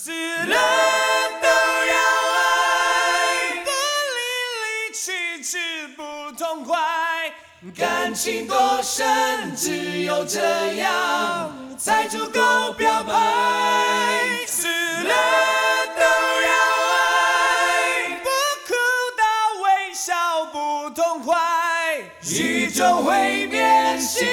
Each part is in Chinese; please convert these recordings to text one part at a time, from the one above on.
死了都要爱，不离离去去不痛快，感情多深，只有这样才足够表白。死了都要爱，不哭到微笑不痛快，宇宙会变，心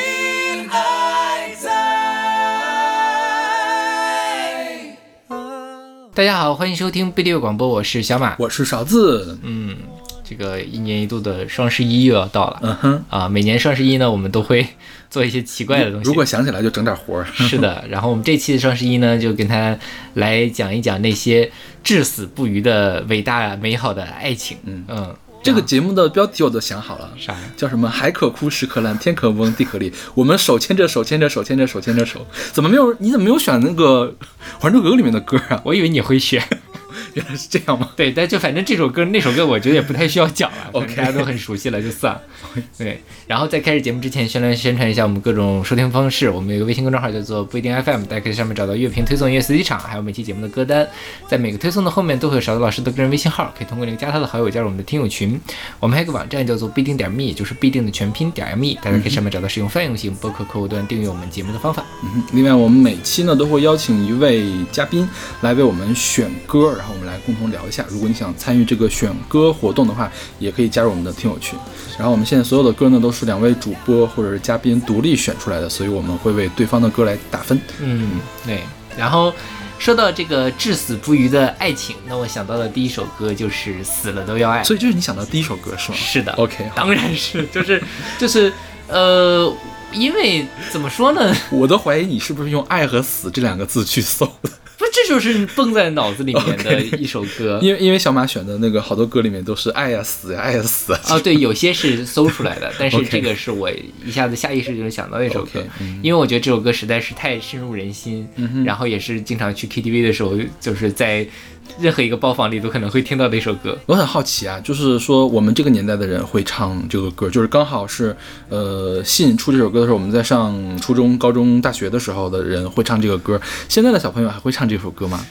大家好，欢迎收听贝六广播，我是小马。我是勺子，嗯，这个一年一度的双十一又要到了。嗯哼，啊，每年双十一呢，我们都会做一些奇怪的东西。如果想起来就整点活儿。是的，然后我们这期的双十一呢，就跟他来讲一讲那些至死不渝的伟大美好的爱情。嗯嗯，这个节目的标题我都想好了，啥呀？叫什么？海可枯，石可烂，天可崩，地可裂。我们手牵着手，牵着手，牵着手，牵着手。怎么没有？你怎么没有选那个《还珠格格》里面的歌啊？我以为你会选。原来是这样吗？对，但就反正这首歌那首歌，我觉得也不太需要讲了 OK 大家都很熟悉了，就算了。对，然后在开始节目之前，宣传宣传一下我们各种收听方式。我们有个微信公众号叫做不一定 FM，大家可以在上面找到乐评推送、音乐随机场，还有每期节目的歌单。在每个推送的后面都会有勺子老师的个人微信号，可以通过那个加他的好友加入我们的听友群。我们还有个网站叫做必定点 me，就是必定的全拼点 me，大家可以上面找到使用泛用型播客客户端订阅我们节目的方法。嗯哼，另外我们每期呢都会邀请一位嘉宾来为我们选歌，然后我们来共同聊一下。如果你想参与这个选歌活动的话，也可以加入我们的听友群。然后我们现在所有的歌呢都是两位主播或者是嘉宾独立选出来的，所以我们会为对方的歌来打分。嗯，对。然后说到这个至死不渝的爱情，那我想到的第一首歌就是《死了都要爱》。所以就是你想到的第一首歌是吗？是的 OK，当然是，就是 就是呃，因为怎么说呢？我都怀疑你是不是用“爱”和“死”这两个字去搜的，不，这就是蹦在脑子里面的 一首歌。因为因为小马选的那个好多歌里面都是爱呀、死呀、爱呀、死。啊。哦，对，有些是搜出来的，但是这个是我一下子下意识就能想到的一首歌。因为我觉得这首歌实在是太深入人心，然后也是经常去 KTV 的时候，就是在任何一个包房里都可能会听到的一首歌。我很好奇啊，就是说我们这个年代的人会唱这个歌，就是刚好是呃信出这首歌的时候，我们在上初中、高中、大学的时候的人会唱这个歌。现在的小朋友还会唱这首歌吗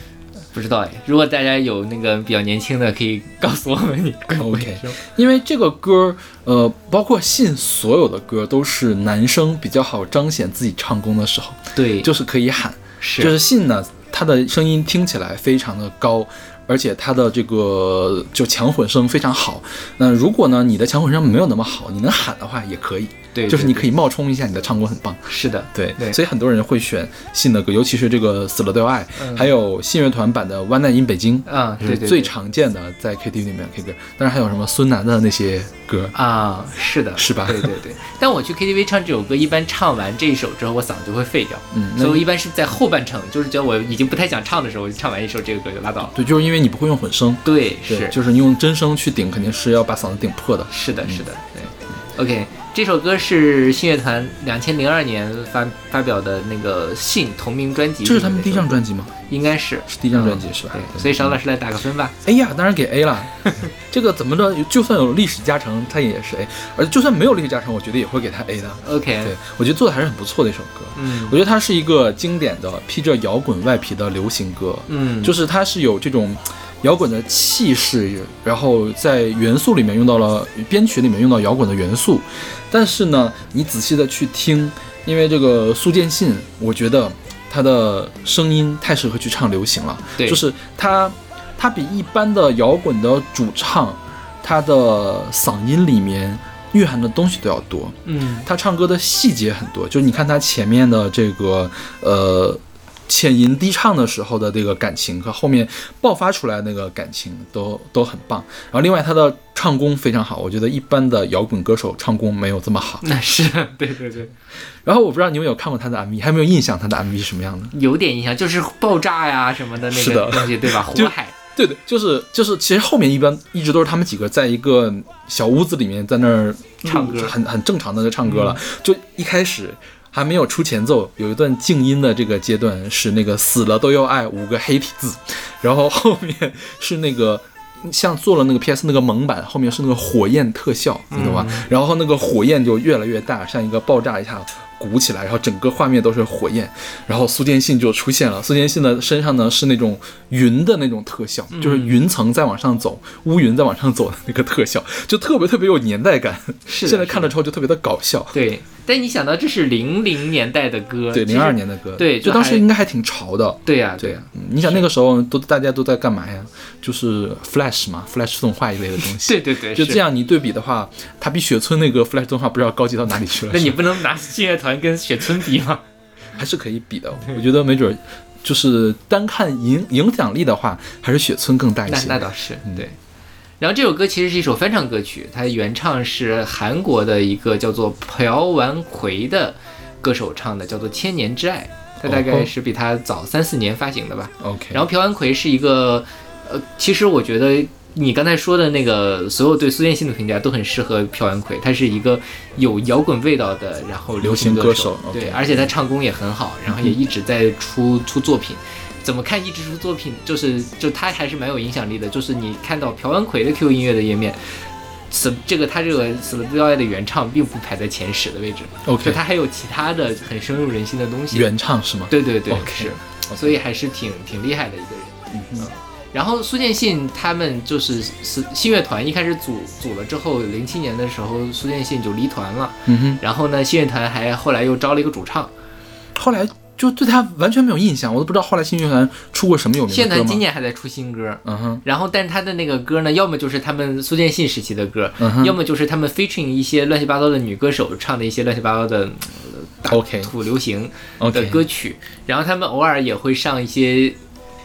不知道哎，如果大家有那个比较年轻的，可以告诉我们你会不会 OK 说因为这个歌，呃，包括信所有的歌都是男生比较好彰显自己唱功的时候，对，就是可以喊。是就是信呢，他的声音听起来非常的高，而且他的这个就强混声非常好。那如果呢，你的强混声没有那么好，你能喊的话也可以，对，就是你可以以冒充一下你的唱功很棒。是的，对对所以很多人会选信的歌，尤其是这个《死了都要爱》嗯还有信乐团版的《One Night in 北京》，啊，对对，最常见的在 KTV 里面 K 歌。当然还有什么孙楠的那些歌，啊，是的，是吧对对对。但我去 KTV 唱这首歌，一般唱完这一首之后，我嗓子就会废掉，嗯，所以我一般是在后半程，就是觉得我已经不太想唱的时候，我就唱完一首这个歌就拉倒了。对，就是因为你不会用混声，对，对，是就是你用真声去顶，肯定是要把嗓子顶破的。是的，是的，对。OK，这首歌是信乐团两千零二年发发表的那个《信》同名专辑，这是他们第一张专辑吗？应该是是第一张专辑是吧？对，所以邵老师来打个分吧。A 呀，当然给 A 了。这个怎么着，就算有历史加成，它也是 A，而就算没有历史加成，我觉得也会给它 A 的。OK，对，我觉得做的还是很不错的一首歌。嗯我觉得它是一个经典的披着摇滚外皮的流行歌，嗯，就是它是有这种摇滚的气势，然后在元素里面用到了编曲里面用到摇滚的元素，但是呢，你仔细的去听，因为这个苏建信，我觉得他的声音太适合去唱流行了，对。就是他他比一般的摇滚的主唱，他的嗓音里面蕴含的东西都要多，嗯。他唱歌的细节很多，就是你看他前面的这个呃浅吟低唱的时候的这个感情和后面爆发出来那个感情都都很棒。然后另外他的唱功非常好，我觉得一般的摇滚歌手唱功没有这么好。那 是对对对，然后我不知道你有没有看过他的 MV，还有没有印象他的 MV 是什么样的？有点印象，就是爆炸呀什么的那个东西，对吧？就火海，对对，就是就是，其实后面一般一直都是他们几个在一个小屋子里面在那儿唱歌很很正常的在唱歌了。就一开始还没有出前奏，有一段静音的这个阶段是那个死了都要爱五个黑体字，然后后面是那个 像做了那个 PS 那个蒙版，后面是那个火焰特效，你懂吗？然后那个火焰就越来越大，像一个爆炸一下鼓起来，然后整个画面都是火焰，然后苏建信就出现了。苏建信的身上呢是那种云的那种特效，就是云层在往上走，乌云在往上走的那个特效，就特别特别有年代感。是 现在看了之后就特别的搞笑。对，但你想到这是零零年代的歌，对，零二年的歌，对就当时应该还挺潮的。对呀、对呀、嗯你想那个时候都大家都在干嘛呀？就是 Flash 嘛，Flash 动画一类的东西。对对对，就这。样，你对比的话，它比雪村那个 Flash 动画不知道高级到哪里去了。那你不能拿信乐团跟雪村比吗？还是可以比的，我觉得没准儿就是单看影影响力的话，还是雪村更大一那些。那倒是嗯对。然后这首歌其实是一首翻唱歌曲，它原唱是韩国的一个叫做朴完奎的歌手唱的，叫做《千年之爱》，它大概哦是比他早三四年发行的吧。OK，然后朴完奎是一个，呃，其实我觉得你刚才说的那个所有对苏建信的评价都很适合朴元奎，他是一个有摇滚味道的，然后流行手歌手，对而且他唱功也很好，然后也一直在出出作品。怎么看一直出作品，就是就他还是蛮有影响力的。就是你看到朴元奎的 QQ 音乐的页面，死这个他这个《死了不要爱》的原唱并不排在前十的位置，OK，他还有其他的很深入人心的东西。原唱是吗？对对对是所以还是挺挺厉害的一个人。嗯哼然后苏建信他们就是是信乐团一开始组组了之后，零七年的时候苏建信就离团了，嗯哼，然后呢信乐团还后来又招了一个主唱，后来就对他完全没有印象，我都不知道后来新乐团出过什么有名信乐团的歌吗？今年还在出新歌。嗯哼，然后，但是他的那个歌呢，要么就是他们苏建信时期的歌，嗯要么就是他们 featuring 一些乱七八糟的女歌手唱的一些乱七八糟的土流行的歌曲。然后他们偶尔也会上一些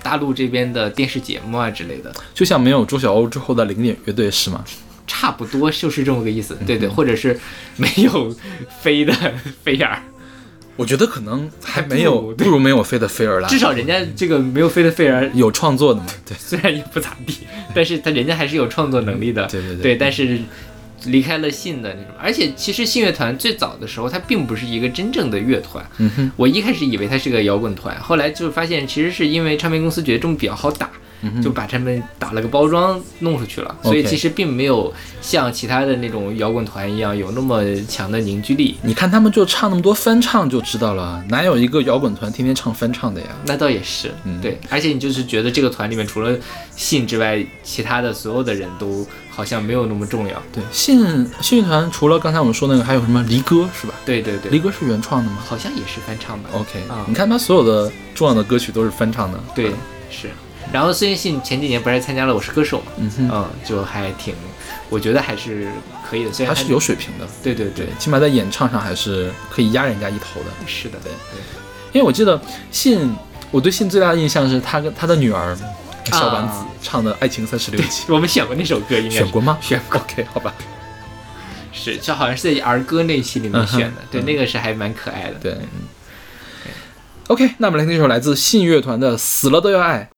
大陆这边的电视节目啊之类的。就像没有周晓鸥之后的零点乐队是吗？差不多就是这么个意嗯思，对对，或者是没有飞的 飞儿，我觉得可能还还没有不如没有飞的飞儿啦，至少人家这个没有飞的飞儿，有创作的嘛，对。虽然也不咋地，但是他人家还是有创作能力的，对对对对，但是离开了信的那种，而且其实信乐团最早的时候，它并不是一个真正的乐团，嗯哼，我一开始以为它是个摇滚团，后来就发现其实是因为唱片公司觉得这么比较好打，就把他们打了个包装弄出去了，所以其实并没有像其他的那种摇滚团一样有那么强的凝聚力。你看他们就唱那么多翻唱就知道了，哪有一个摇滚团天天唱翻唱的呀？那倒也是，嗯对，而且你就是觉得这个团里面除了信之外，其他的所有的人都好像没有那么重要。对，信信乐团除了刚才我们说那个，还有什么离歌是吧？对对对，离歌是原创的吗好像也是翻唱吧。？OK，、啊你看他所有的重要的歌曲都是翻唱的。对，是。然后孙燕信前几年不是还参加了《我是歌手》嘛，嗯哼，嗯，就还挺，我觉得还是可以的。虽然他是有水平的，对对对对，，起码在演唱上还是可以压人家一头的。是的，对对。因为我记得信，我对信最大的印象是他跟他的女儿小丸子啊唱的《爱情三十六计》，我们选过那首歌，应该选过吗？选过，OK，好吧。是，这好像是在儿歌那期里面选的，对，嗯那个是还蛮可爱的。对。OK，那我们来听一首来自信乐团的《死了都要爱》。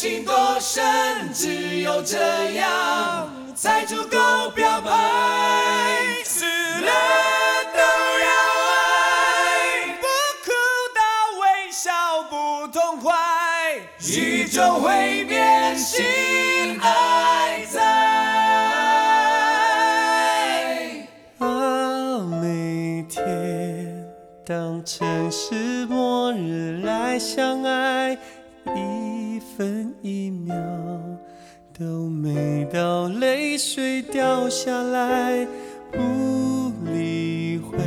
情多深，只有这样才足够表白。死了都要爱，不哭到微笑不痛快，宇宙会变心爱在。啊，每天当城市末日来相爱，一分一秒都美到泪水掉下来，不理会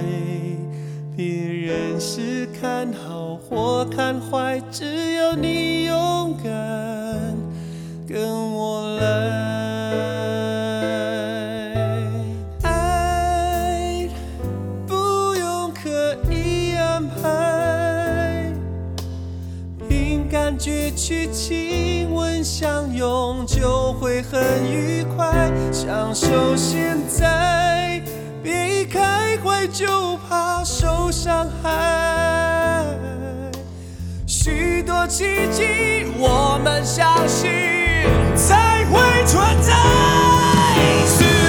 别人是看好或看坏，只要你勇敢跟我来。凭感觉去亲吻相拥，就会很愉快。享受现在，别一开怀就怕受伤害。许多奇迹，我们相信才会存在。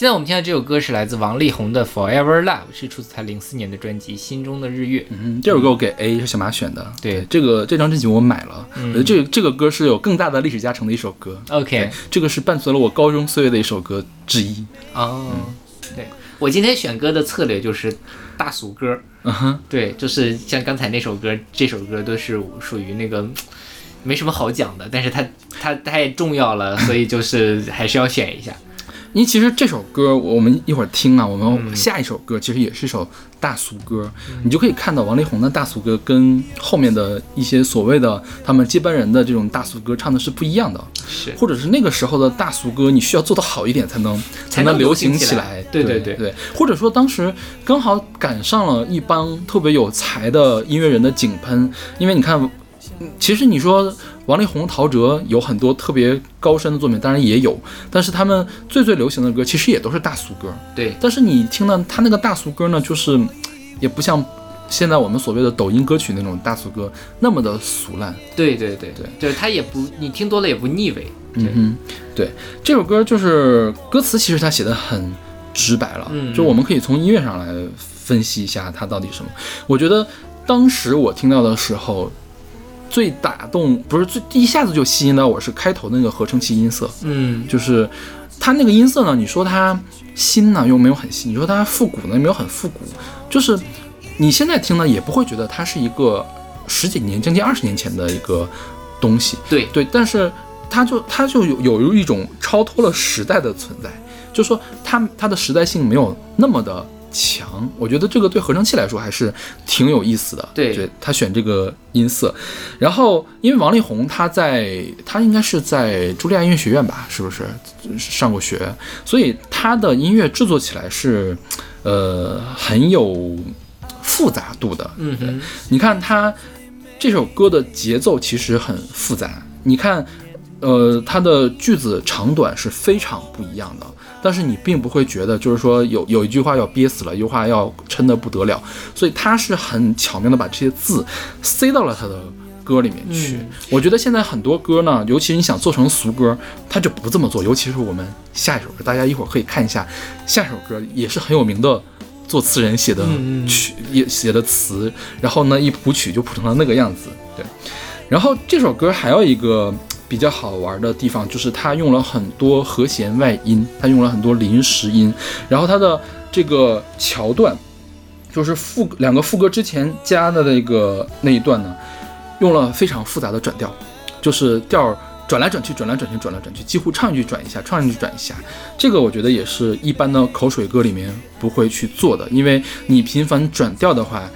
现在我们听到这首歌是来自王力宏的《Forever Love》，是出自他零四年的专辑《心中的日月》。嗯，这首歌我给 A 是小马选的。对这个这张专辑我买了，嗯这这个歌是有更大的历史加成的一首歌。OK 这个是伴随了我高中岁月的一首歌之一。哦，对我今天选歌的策略就是大俗歌，嗯哼，对，就是像刚才那首歌，这首歌都是属于那个没什么好讲的，但是它它太重要了，所以就是还是要选一下。因为其实这首歌我们一会儿听啊，我们下一首歌其实也是一首大俗歌，你就可以看到王力宏的大俗歌跟后面的一些所谓的他们接班人的这种大俗歌唱的是不一样的，是。或者是那个时候的大俗歌，你需要做得好一点才能才能能流行起来。来。对对对对，或者说当时刚好赶上了一帮特别有才的音乐人的井喷，因为你看，嗯其实你说王力宏、陶喆有很多特别高深的作品，当然也有，但是他们最最流行的歌其实也都是大俗歌。对但是你听到他那个大俗歌呢，就是也不像现在我们所谓的抖音歌曲那种大俗歌那么的俗烂。对对对对，就是他也不你听多了也不腻味。嗯哼，对，这首歌就是歌词，其实他写的很直白了，嗯就我们可以从音乐上来分析一下它到底什么。我觉得当时我听到的时候，最打动不是最一下子就吸引到我是开头那个合成器音色，嗯，就是它那个音色呢，你说它新呢又没有很新，你说它复古呢又没有很复古，就是你现在听呢也不会觉得它是一个十几年将近二十年前的一个东西，对。对，但是它就它就有有一种超脱了时代的存在，就说它它的时代性没有那么的强，我觉得这个对合成器来说还是挺有意思的。对他选这个音色，然后因为王力宏他在他应该是在茱莉亚音乐学院吧，是不是上过学？所以他的音乐制作起来是呃很有复杂度的。嗯哼，你看他这首歌的节奏其实很复杂，你看，呃，它的句子长短是非常不一样的，但是你并不会觉得就是说有有一句话要憋死了，一句话要撑得不得了，所以他是很巧妙的把这些字塞到了他的。歌里面去，我觉得现在很多歌呢，尤其是你想做成俗歌，他就不这么做。尤其是我们下一首歌，大家一会儿可以看一下，下一首歌也是很有名的作词人写的曲也写的词，然后呢一谱曲就谱成了那个样子。对，然后这首歌还有一个比较好玩的地方，就是它用了很多和弦外音，它用了很多临时音，然后它的这个桥段，就是副两个副歌之前加的那个那一段呢，用了非常复杂的转调，就是调转来转去，转来转去，转来转去，几乎唱一句转一下，唱一句转一下。这个我觉得也是一般的口水歌里面不会去做的，因为你频繁转调的话，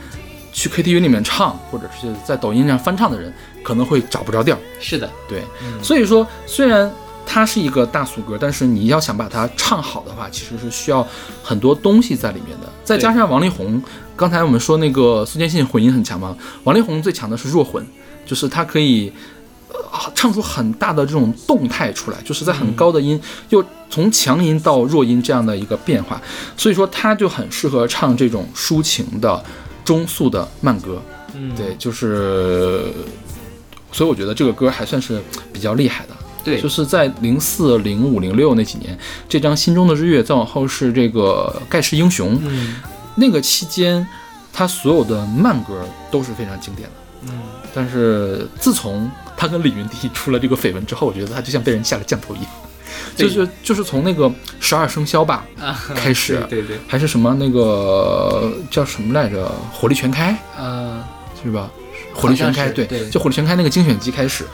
去 KTV 里面唱，或者是在抖音上翻唱的人可能会找不着调。是的，对，所以说虽然它是一个大俗歌，但是你要想把它唱好的话，其实是需要很多东西在里面的。再加上王力宏，刚才我们说那个苏坚信混音很强嘛，王力宏最强的是弱混，就是他可以。呃唱出很大的这种动态出来，就是在很高的音，又从强音到弱音这样的一个变化，所以说他就很适合唱这种抒情的中速的慢歌。嗯，对，就是，所以我觉得这个歌还算是比较厉害的。对。就是在零四、零五、零六那几年，这张《心中的日月》，再往后是这个《盖世英雄》，嗯。那个期间，他所有的慢歌都是非常经典的。嗯，但是自从他跟李云迪出了这个绯闻之后，我觉得他就像被人下了降头一样，就是就是从那个十二生肖吧啊，开始，对对对，还是什么那个叫什么来着，火力全开？呃，是吧？火力全开，对就火力全开那个精选集开始，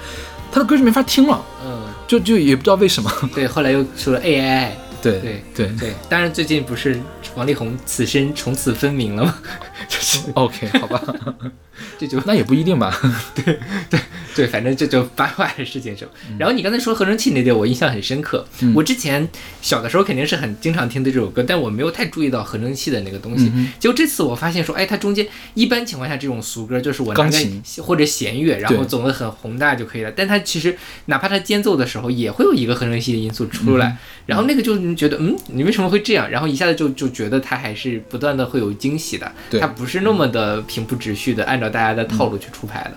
他的歌就没法听了，嗯，就就也不知道为什么。对，后来又出了 AI，对对对对，当然最近不是王力宏此生从此分明了吗？就是，OK，好吧，这就那也不一定吧。对对对，反正这就八卦的事情是吧。然后你刚才说合成器那点，我印象很深刻。嗯我之前小的时候肯定是很经常听的这首歌，但我没有太注意到合成器的那个东西。结果这次我发现说，哎，它中间一般情况下这种俗歌就是我拿个钢琴或者弦乐，然后对总的很宏大就可以了。但它其实哪怕它间奏的时候，也会有一个合成器的因素出来。然后那个就你觉得，嗯，你为什么会这样？然后一下子就就觉得它还是不断的会有惊喜的，对它不是那么的平铺直叙的按照大家的套路去出牌的。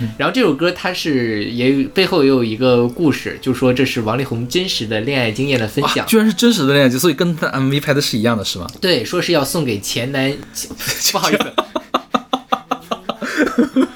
嗯然后这首歌它是也有背后也有一个故事，就说这是王力宏真实的恋爱经验的分，享。居然是真实的恋爱经，所以跟他 MV 拍的是一样的，是吗？对，说是要送给前男，不好意思，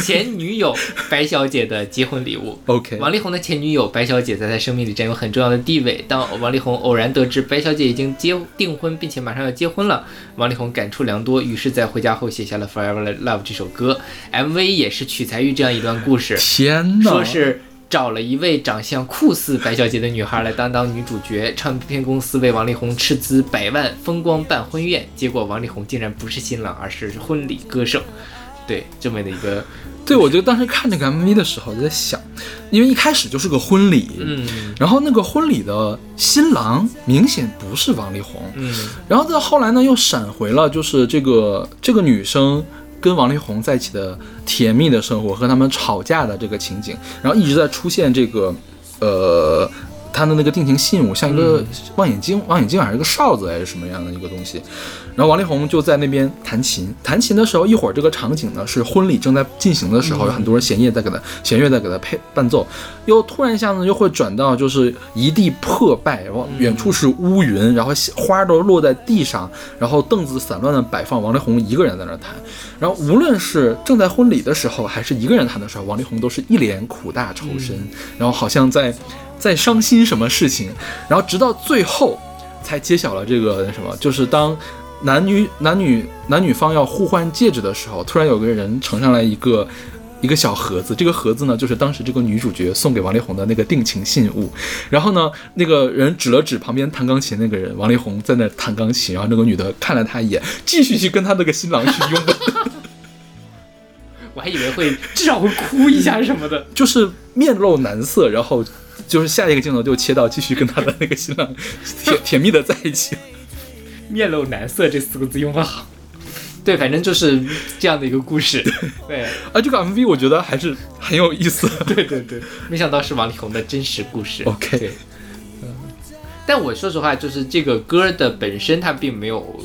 前女友白小姐的结婚礼物。OK，王力宏的前女友白小姐在他生命里占有很重要的地位。当王力宏偶然得知白小姐已经结订婚，并且马上要结婚了，王力宏感触良多，于是，在回家后写下了《Forever Love》这首歌。MV 也是取材于这样一段故事，天哪，说是找了一位长相酷似白小姐的女孩来担当女主角，唱片公司为王力宏斥资百万风光办婚宴，结果王力宏竟然不是新郎，而是婚礼歌手。对，这么的一个，对，我就当时看这个 MV 的时候就在想，因为一开始就是个婚礼，嗯然后那个婚礼的新郎明显不是王力宏，嗯然后到后来呢又闪回了，就是这个这个女生跟王力宏在一起的甜蜜的生活和他们吵架的这个情景，然后一直在出现这个呃。他的那个定情信物像一个望远镜，望远镜还是一个哨子还是什么样的一个东西，然后王力宏就在那边弹琴，弹琴的时候，一会儿这个场景呢是婚礼正在进行的时候，有很多人弦乐在给他弦乐在给他。配伴奏，又突然一下子又会转到就是一地破败，然后远处是乌云，然后花都落在地上，然后凳子散乱的摆放，王力宏一个人在那儿弹，然后无论是正在婚礼的时候，还是一个人弹的时候，王力宏都是一脸苦大仇深，然后好像在在伤心什么事情，然后直到最后才揭晓了这个什么，就是当男女男女男女方要互换戒指的时候，突然有个人呈上来一个。一个小盒子，这个盒子呢，就是当时这个女主角送给王力宏的那个定情信物。然后呢，那个人指了指旁边弹钢琴那个人，王力宏在那弹钢琴，然后那个女的看了他一眼，继续去跟他那个新郎去拥吻，我还以为会至少会哭一下什么的。就是面露难色，然后就是下一个镜头就切到继续跟他的那个新郎 甜甜蜜的在一起。面露难色这四个字用的好。对，反正就是这样的一个故事。对，啊，这个 MV 我觉得还是很有意思。对对对，没想到是王力宏的真实故事。OK，嗯但我说实话，就是这个歌的本身它并没有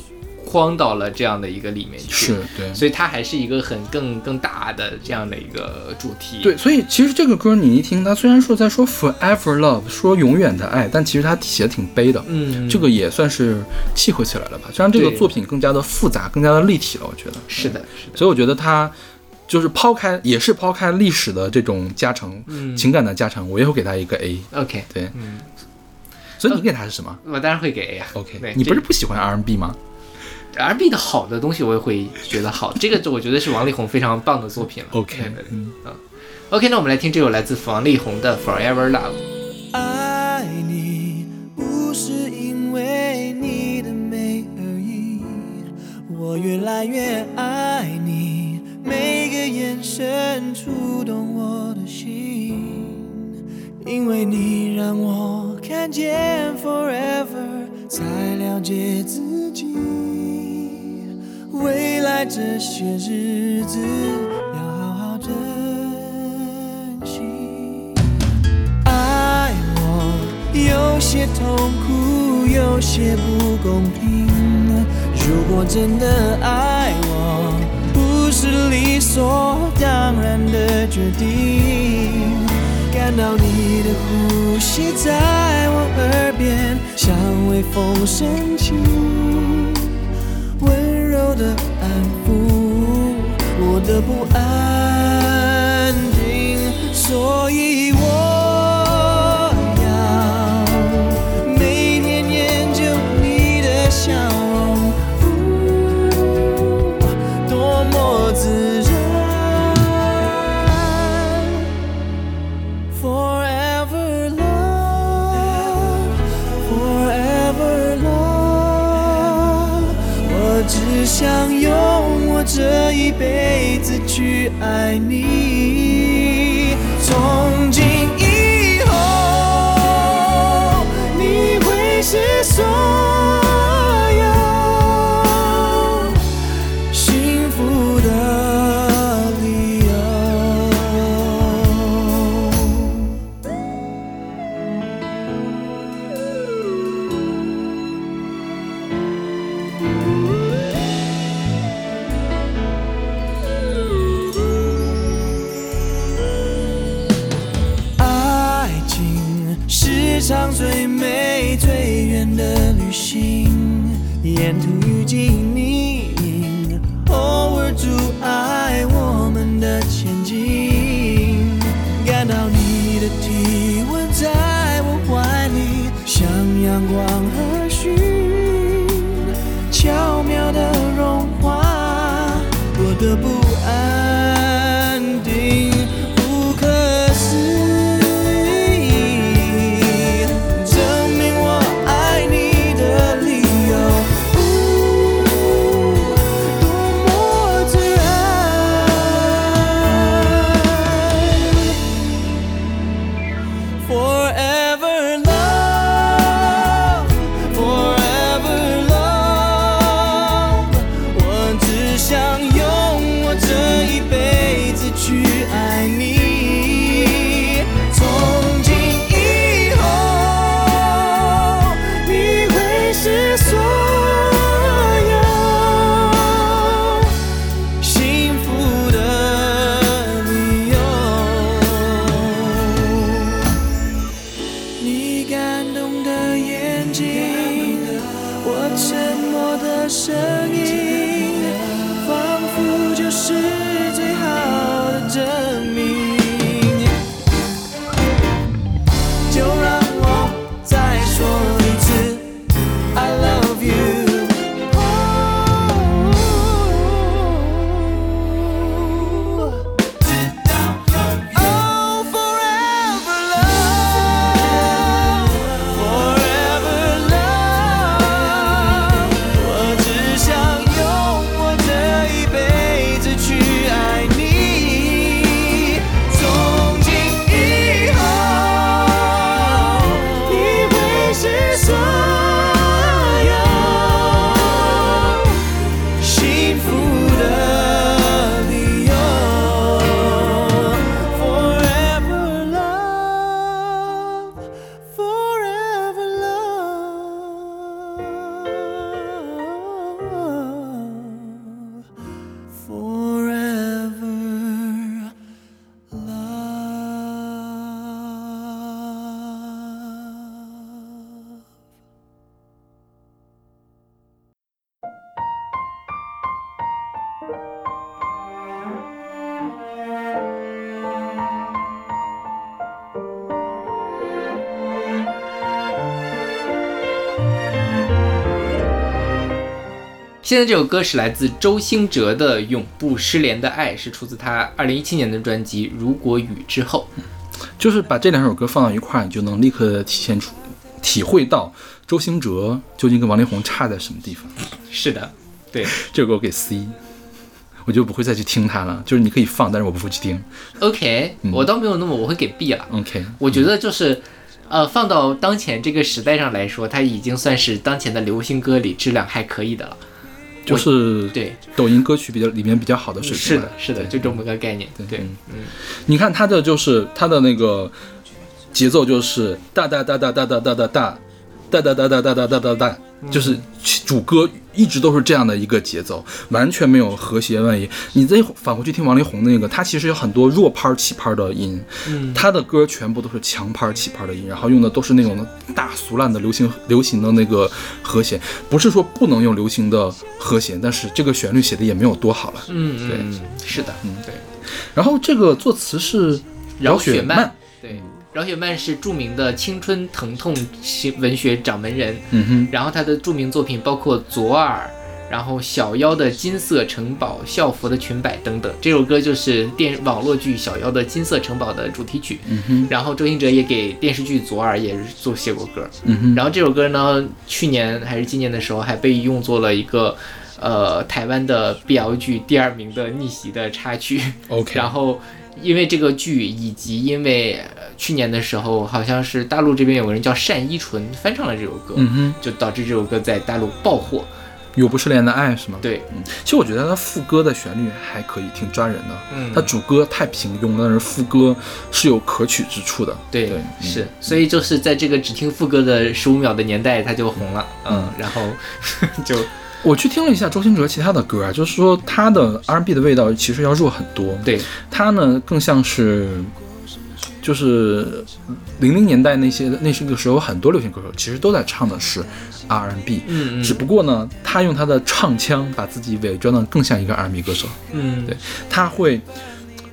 框到了这样的一个里面去。是对。所以它还是一个很更更大的这样的一个主题。对，所以其实这个歌你一听，它虽然说在说 forever love，说永远的爱，但其实它写的挺悲的。嗯，这个也算是契合起来了吧，就让这个作品更加的复杂，更加的立体了。我觉得是的，是的。所以我觉得它就是抛开，也是抛开历史的这种加成，嗯情感的加成，我也会给它一个 A。OK，对，嗯，所以你给他是什么我当然会给 A 啊。？OK，对你不是不喜欢 R&B 吗？R&B 的好的东西，我也会觉得好。这个我觉得是王力宏非常棒的作品了。OK，嗯。OK，那我们来听这首来自王力宏的《Forever Love》。爱你不是因为你的美而已，我越来越爱你，每个眼神触动我的心，因为你让我看见 forever，才了解自己，未来这些日子要好好珍惜。爱我有些痛苦，有些不公平。如果真的爱我，不是理所当然的决定。感到你的呼吸在我耳边，像微风深情，的安抚我的不安定，所以我一辈子去爱你。现在这首歌是来自周兴哲的《永不失联的爱》，是出自他二零一七年的专辑《如果雨之后》。就是把这两首歌放到一块儿，你就能立刻体现出、体会到周兴哲究竟跟王力宏差在什么地方。是的，对。这首歌我给 C，我就不会再去听它了。就是你可以放，但是我不会去听。OK，、我倒没有那么，我会给 B 了。OK，我觉得就是，呃，放到当前这个时代上来说，它已经算是当前的流行歌里质量还可以的了。就是对，抖音歌曲比较里面比较好的水平。是的，是的，就这么个概念。对，对嗯，你看它的就是它的那个节奏就是哒哒哒哒哒哒哒哒哒哒哒哒哒哒哒哒哒哒，就是主歌一直都是这样的一个节奏，完全没有和谐万一。你再返回去听王力宏那个，他其实有很多弱拍起拍的音，嗯他的歌全部都是强拍起拍的音，然后用的都是那种大俗烂的流行流行的那个和弦，不是说不能用流行的和弦，但是这个旋律写的也没有多好了。嗯，对，是的，嗯对。然后这个作词是饶雪雪漫，对，饶雪漫是著名的青春疼痛文学掌门人，嗯哼。然后他的著名作品包括《左耳》，然后《小妖的金色城堡》、《校服的裙摆》等等。这首歌就是电网络剧《小妖的金色城堡》的主题曲。嗯哼，然后周兴哲也给电视剧《左耳》也是做写过歌。嗯哼，然后这首歌呢，去年还是今年的时候还被用作了一个。呃，台湾的 BL 剧第二名的逆袭的插曲，OK，然后因为这个剧，以及因为、呃去年的时候，好像是大陆这边有个人叫单依纯翻唱了这首歌，嗯哼，就导致这首歌在大陆爆火。有不失联的爱是吗？，对，嗯，其实我觉得它副歌的旋律还可以，挺抓人的。嗯它主歌太平庸了，但是副歌是有可取之处的。对，对嗯是，所以就是在这个只听副歌的十五秒的年代，它就红了，嗯，然后 就我去听了一下周兴哲其他的歌啊，就是说他的 R&B 的味道其实要弱很多。对，他呢更像是，就是零零年代那些那是个时候很多流行歌手其实都在唱的是 R&B，嗯嗯。只不过呢，他用他的唱腔把自己伪装的更像一个 R&B 歌手。嗯，对他会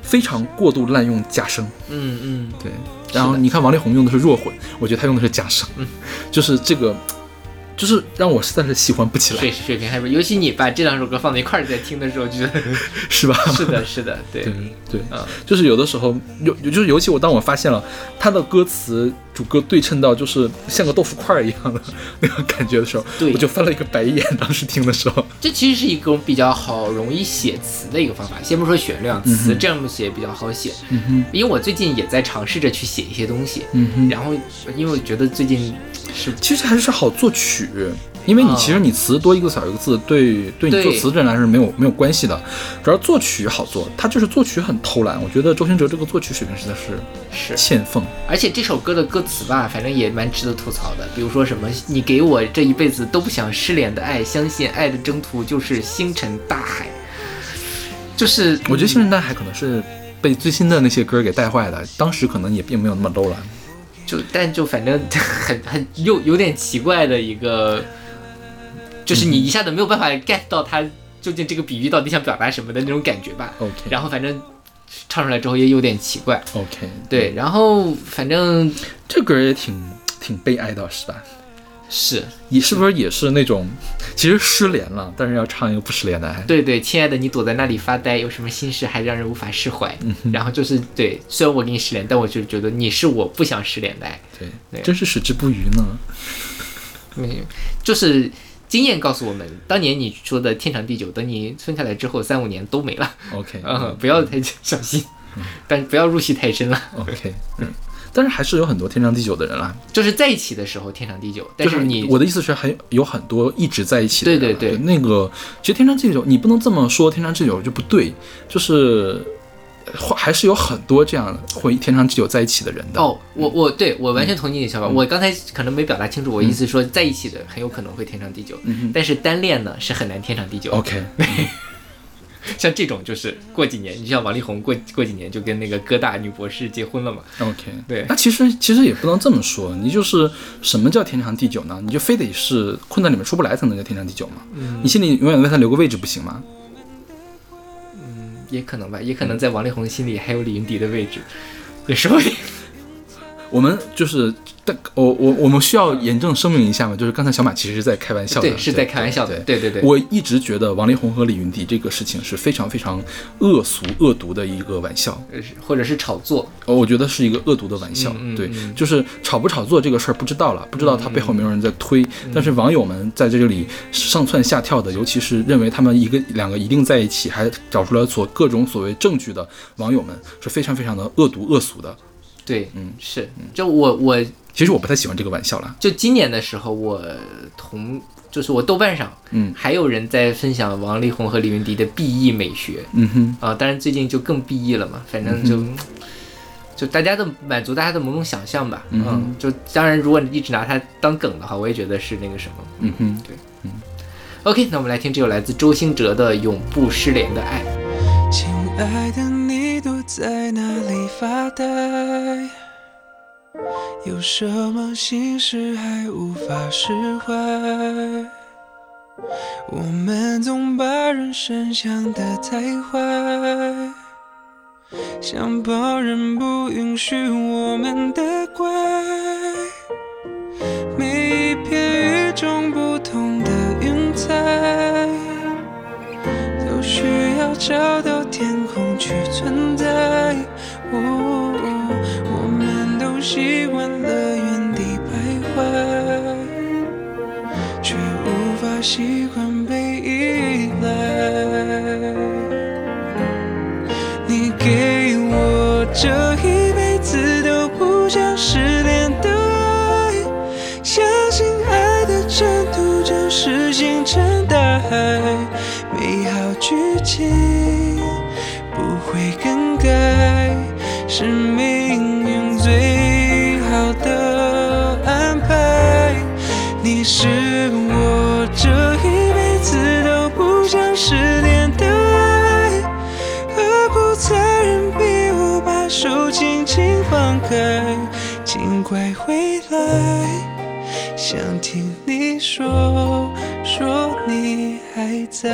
非常过度滥用假声，嗯嗯，对。然后你看王力宏用的是弱混，我觉得他用的是假声，嗯。就是这个，就是让我实在是喜欢不起来，水水平还不，尤其你把这两首歌放在一块儿在听的时候，觉得 是吧？是的，是的，对。对对，嗯。就是有的时候有，就是尤其我当我发现了他的歌词主歌对称到就是像个豆腐块儿一样的那种感觉的时候，对我就翻了一个白眼。当时听的时候，这其实是一种比较好容易写词的一个方法。先不说旋律啊，词这样写比较好写。嗯哼，因为我最近也在尝试着去写一些东西，嗯哼，然后因为我觉得最近是其实还是好作曲。因为你其实你词多一个少一个字，对对你对作词这人来说是没有没有关系的，主要作曲好做，他就是作曲很偷懒。我觉得周兴哲这个作曲水平实在是是，欠奉。而且这首歌的歌词吧，反正也蛮值得吐槽的。比如说什么，你给我这一辈子都不想失联的爱，相信爱的征途就是星辰大海。就是我觉得星辰大海可能是被最新的那些歌给带坏的，当时可能也并没有那么 low 了。就但就反正很很又有点奇怪的一个，就是你一下子没有办法 get 到他究竟这个比喻到底想表达什么的那种感觉吧。OK，然后反正唱出来之后也有点奇怪，OK，对，然后反正这歌也挺挺悲哀的，是吧？是你是不是也是那种其实失联了，但是要唱一个不失联的爱？对对，亲爱的，你躲在那里发呆，有什么心事还让人无法释怀。嗯然后就是对，虽然我给你失联，但我就觉得你是我不想失联的爱。对对真是矢志不渝呢。没有，就是经验告诉我们，当年你说的天长地久，等你分开来之后，三五年都没了。OK，嗯，不要太小心，但不要入戏太深了。OK，嗯，但是还是有很多天长地久的人啦。就是在一起的时候天长地久，但就是你我的意思是，还有很多一直在一起的人啊。对对对那个其实天长地久，你不能这么说，天长地久就不对，就是会还是有很多这样会天长地久在一起的人的。哦，我我对我完全同意你的想法。嗯我刚才可能没表达清楚，我意思说在一起的很有可能会天长地久，嗯但是单恋呢是很难天长地久。OK，像这种就是过几年，你像王力宏过过几年就跟那个哥大女博士结婚了嘛？OK，对那其实其实也不能这么说，你就是什么叫天长地久呢？你就非得是困在里面出不来才能叫天长地久吗？嗯你心里永远为他留个位置不行吗？也可能吧，也可能在王力宏心里还有李云迪的位置，也说不定。我们就是，但我我我们需要严正声明一下嘛，就是刚才小马其实是在开玩笑的，对，是在开玩笑的，对对对。我一直觉得王力宏和李云迪这个事情是非常非常恶俗恶毒的一个玩笑，或者是炒作，呃我觉得是一个恶毒的玩笑。对嗯，就是炒不炒作这个事儿不知道了，不知道他背后有没有人在推，嗯但是网友们在这里上蹿下跳的，尤其是认为他们一个两个一定在一起，还找出来所各种所谓证据的网友们，是非常非常的恶毒恶俗的。对，嗯，是，就我我其实我不太喜欢这个玩笑啦。就今年的时候，我同就是我豆瓣上，嗯还有人在分享王力宏和李云迪的 B E 美学嗯哼，啊，当然最近就更 B E 了嘛，反正就。就大家的满足大家的某种想象吧，嗯嗯，就当然，如果你一直拿它当梗的话，我也觉得是那个什么。嗯哼，对，嗯 OK，那我们来听这首来自周兴哲的《永不失联的爱》。亲爱的，你躲在哪里发呆？有什么心事还无法释怀？我们总把人生想得太坏，想旁人不允许我们的怪。每一片与众不同的云彩。都需要找到天空去存在。哦，习惯了原地徘徊，却无法习惯被依赖。你给我这一辈子都不想失联的爱，相信爱的征途就是星辰大海，美好剧情不会更改，是命运最是我这一辈子都不想失联的爱，何苦残忍逼我把手轻轻放开？尽快回来，想听你说，说你还在。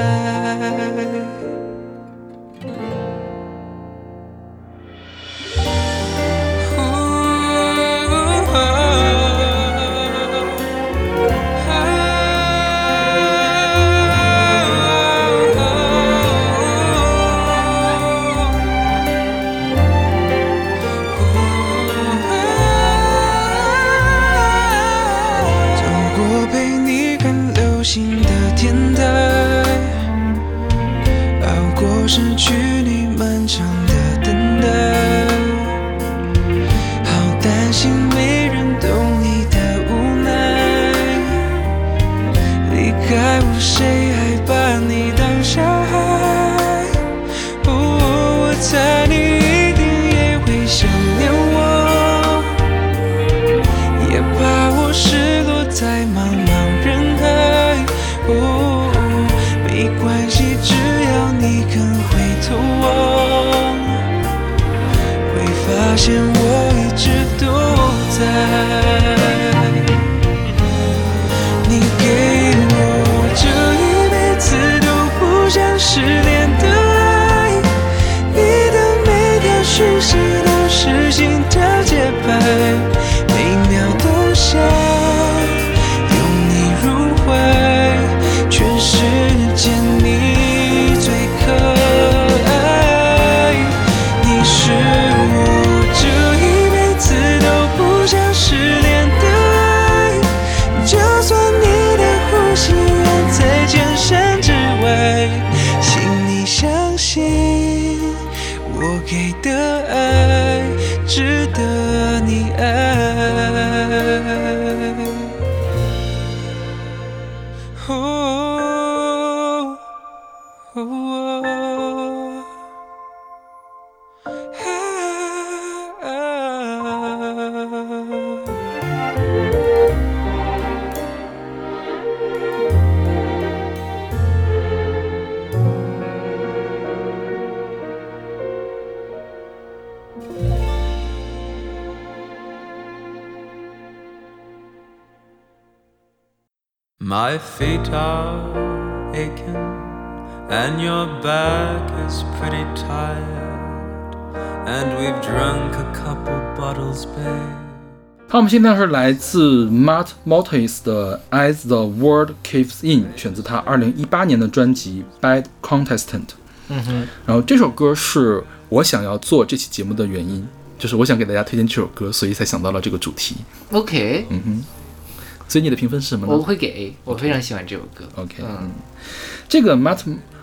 My feet are aching, and your back is pretty tired. And we've drunk a couple bottles, babe. 好，我们现在是来自 Matt Maltese 的《As the World Caves In》，选自他2018年的专辑《Bad Contestant》。嗯哼，然后这首歌是我想要做这期节目的原因，就是我想给大家推荐这首歌，所以才想到了这个主题。 OK，嗯哼， 所以你的评分是什么呢我会给，我非常喜欢这首歌。？OK，嗯嗯，这个 Matt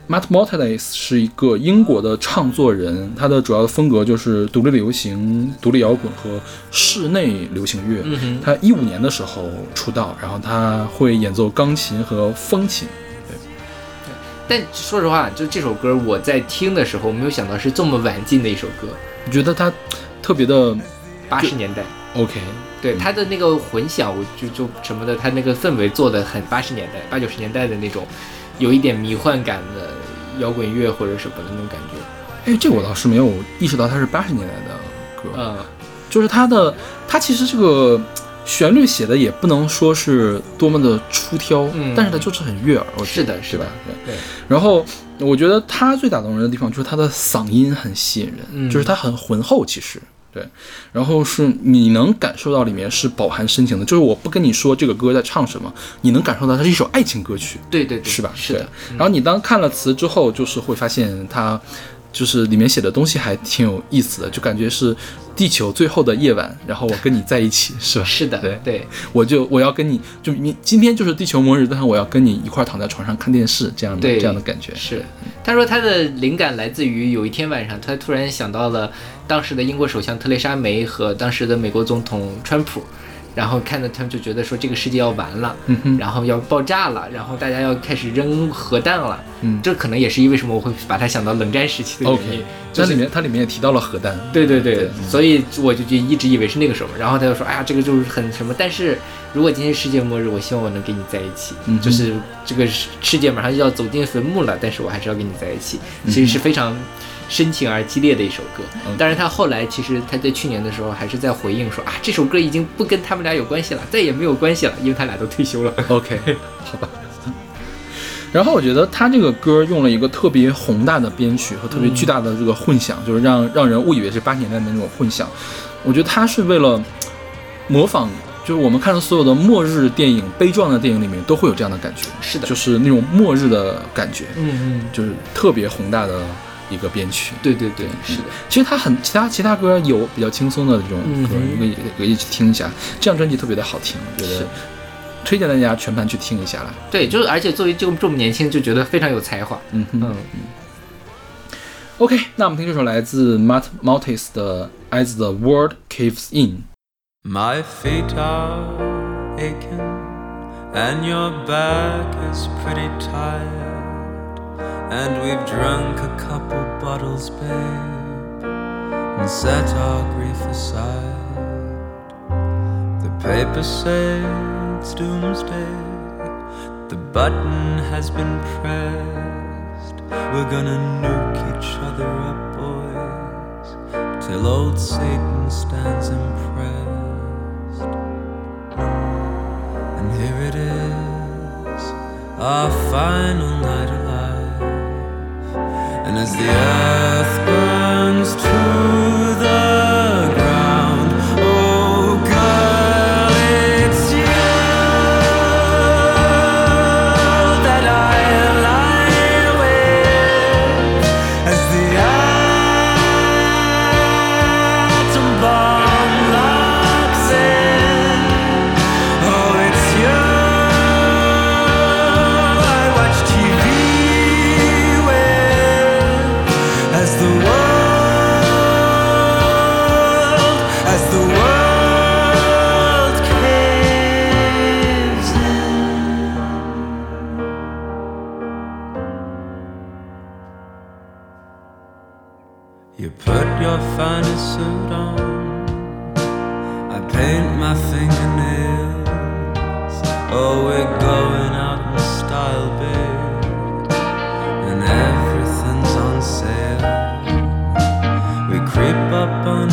Matt Maltese 是一个英国的唱作人，他的主要的风格就是独立流行、独立摇滚和室内流行乐。嗯哼，他一五年的时候出道，然后他会演奏钢琴和风琴。但说实话，就这首歌我在听的时候，没有想到是这么晚进的一首歌，我觉得他特别的八十年代。OK，对他的那个混响，我就就什么的，他那个氛围做的很八十年代、八九十年代的那种，有一点迷幻感的摇滚乐或者什么的那种感觉。哎，这我倒是没有意识到他是八十年代的歌。嗯，就是他的，他其实这个旋律写的也不能说是多么的出挑，嗯但是他就是很悦耳，我是的是吧？对。对，然后我觉得他最打动人的地方就是他的嗓音很吸引人，嗯就是他很浑厚，其实。对，然后是你能感受到里面是饱含深情的，就是我不跟你说这个歌在唱什么，你能感受到它是一首爱情歌曲，对对对，是吧？是的对。然后你当看了词之后，就是会发现它就是里面写的东西还挺有意思的，就感觉是地球最后的夜晚，然后我跟你在一起，是吧？是的，对对，我就我要跟你就你今天就是地球末日，但是我要跟你一块儿躺在床上看电视，这样的这样的感觉。是。他说他的灵感来自于有一天晚上，他突然想到了当时的英国首相特蕾莎梅和当时的美国总统川普，然后看到他们就觉得说这个世界要完了，嗯，然后要爆炸了，然后大家要开始扔核弹了。嗯。这可能也是因为什么我会把它想到冷战时期的原因。OK，就是它里面它里面也提到了核弹，对对对，对。所以我就就一直以为是那个时候，然后他就说，哎呀，这个就是很什么，但是如果今天世界末日，我希望我能跟你在一起，嗯就是这个世世界马上就要走进坟墓了，但是我还是要跟你在一起，其实是非常深情而激烈的一首歌。嗯但是他后来其实他在去年的时候还是在回应说啊，这首歌已经不跟他们俩有关系了，再也没有关系了，因为他俩都退休了。OK，好吧。然后我觉得他这个歌用了一个特别宏大的编曲和特别巨大的这个混响，就是让让人误以为是八十年代的那种混响。我觉得他是为了模仿，就是我们看到所有的末日电影、悲壮的电影里面都会有这样的感觉，是的就是那种末日的感觉，嗯嗯，就是特别宏大的一个编曲。对对对，是的。其实他很其他其他歌有比较轻松的这种歌，你可以可以去听一下。这张专辑特别的好听，我觉得推荐大家全盘去听一下啦。对，就是而且作为这么这么年轻，就觉得非常有才华。嗯哼。嗯 OK，那我们听这首来自 Matt Maltese 的《As the World Caves In》。My feet are aching, and your back is pretty tired. And we've drunk a couple bottles, babe, and set our grief aside. The papers say it's doomsday, the button has been pressed. We're gonna nuke each other up, boys till old Satan stands impressed. And here it is, our final night alive. And as the earth burns to You put your finest suit on. I paint my fingernails. Oh, we're going out in style, babe. And everything's on sale. We creep up on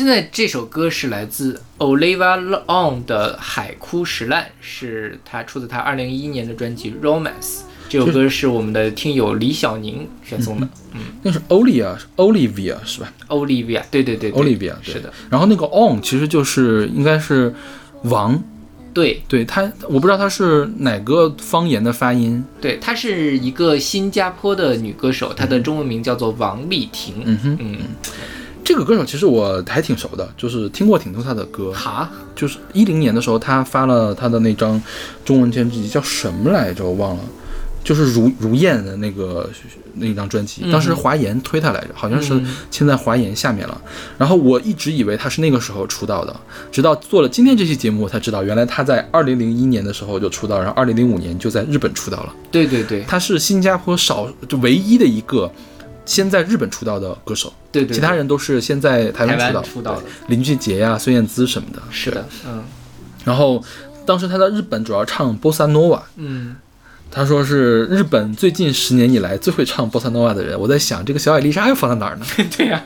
现在这首歌是来自 Olivia On 的《海枯石烂》，是他出自他二零一一年的专辑《Romance》。这首歌是我们的听友李小宁选送的。嗯那是 Olivia Olivia 是吧 Olivia，对对对对？Olivia 对是的，。然后那个 On 其实就是应该是王，对对他，我不知道他是哪个方言的发音。对，她是一个新加坡的女歌手，她的中文名叫做王丽婷。嗯哼，嗯，这个歌手其实我还挺熟的，就是听过挺多他的歌。哈，就是一零年的时候，他发了他的那张中文专辑，叫什么来着？我忘了。就是如如燕的那个那张专辑，当时华研推他来着，好像是签在华研下面了。然后我一直以为他是那个时候出道的，直到做了今天这期节目，我才知道原来他在二零零一年的时候就出道，然后二零零五年就在日本出道了。对对对他是新加坡少就唯一的一个先在日本出道的歌手，对对，其他人都是先在台湾出道，出道的林俊杰呀、孙燕姿什么的。是的，嗯然后当时他在日本主要唱波萨诺瓦，嗯，他说是日本最近十年以来最会唱波萨诺瓦的人。我在想，这个小野丽莎又放在哪儿呢？对呀、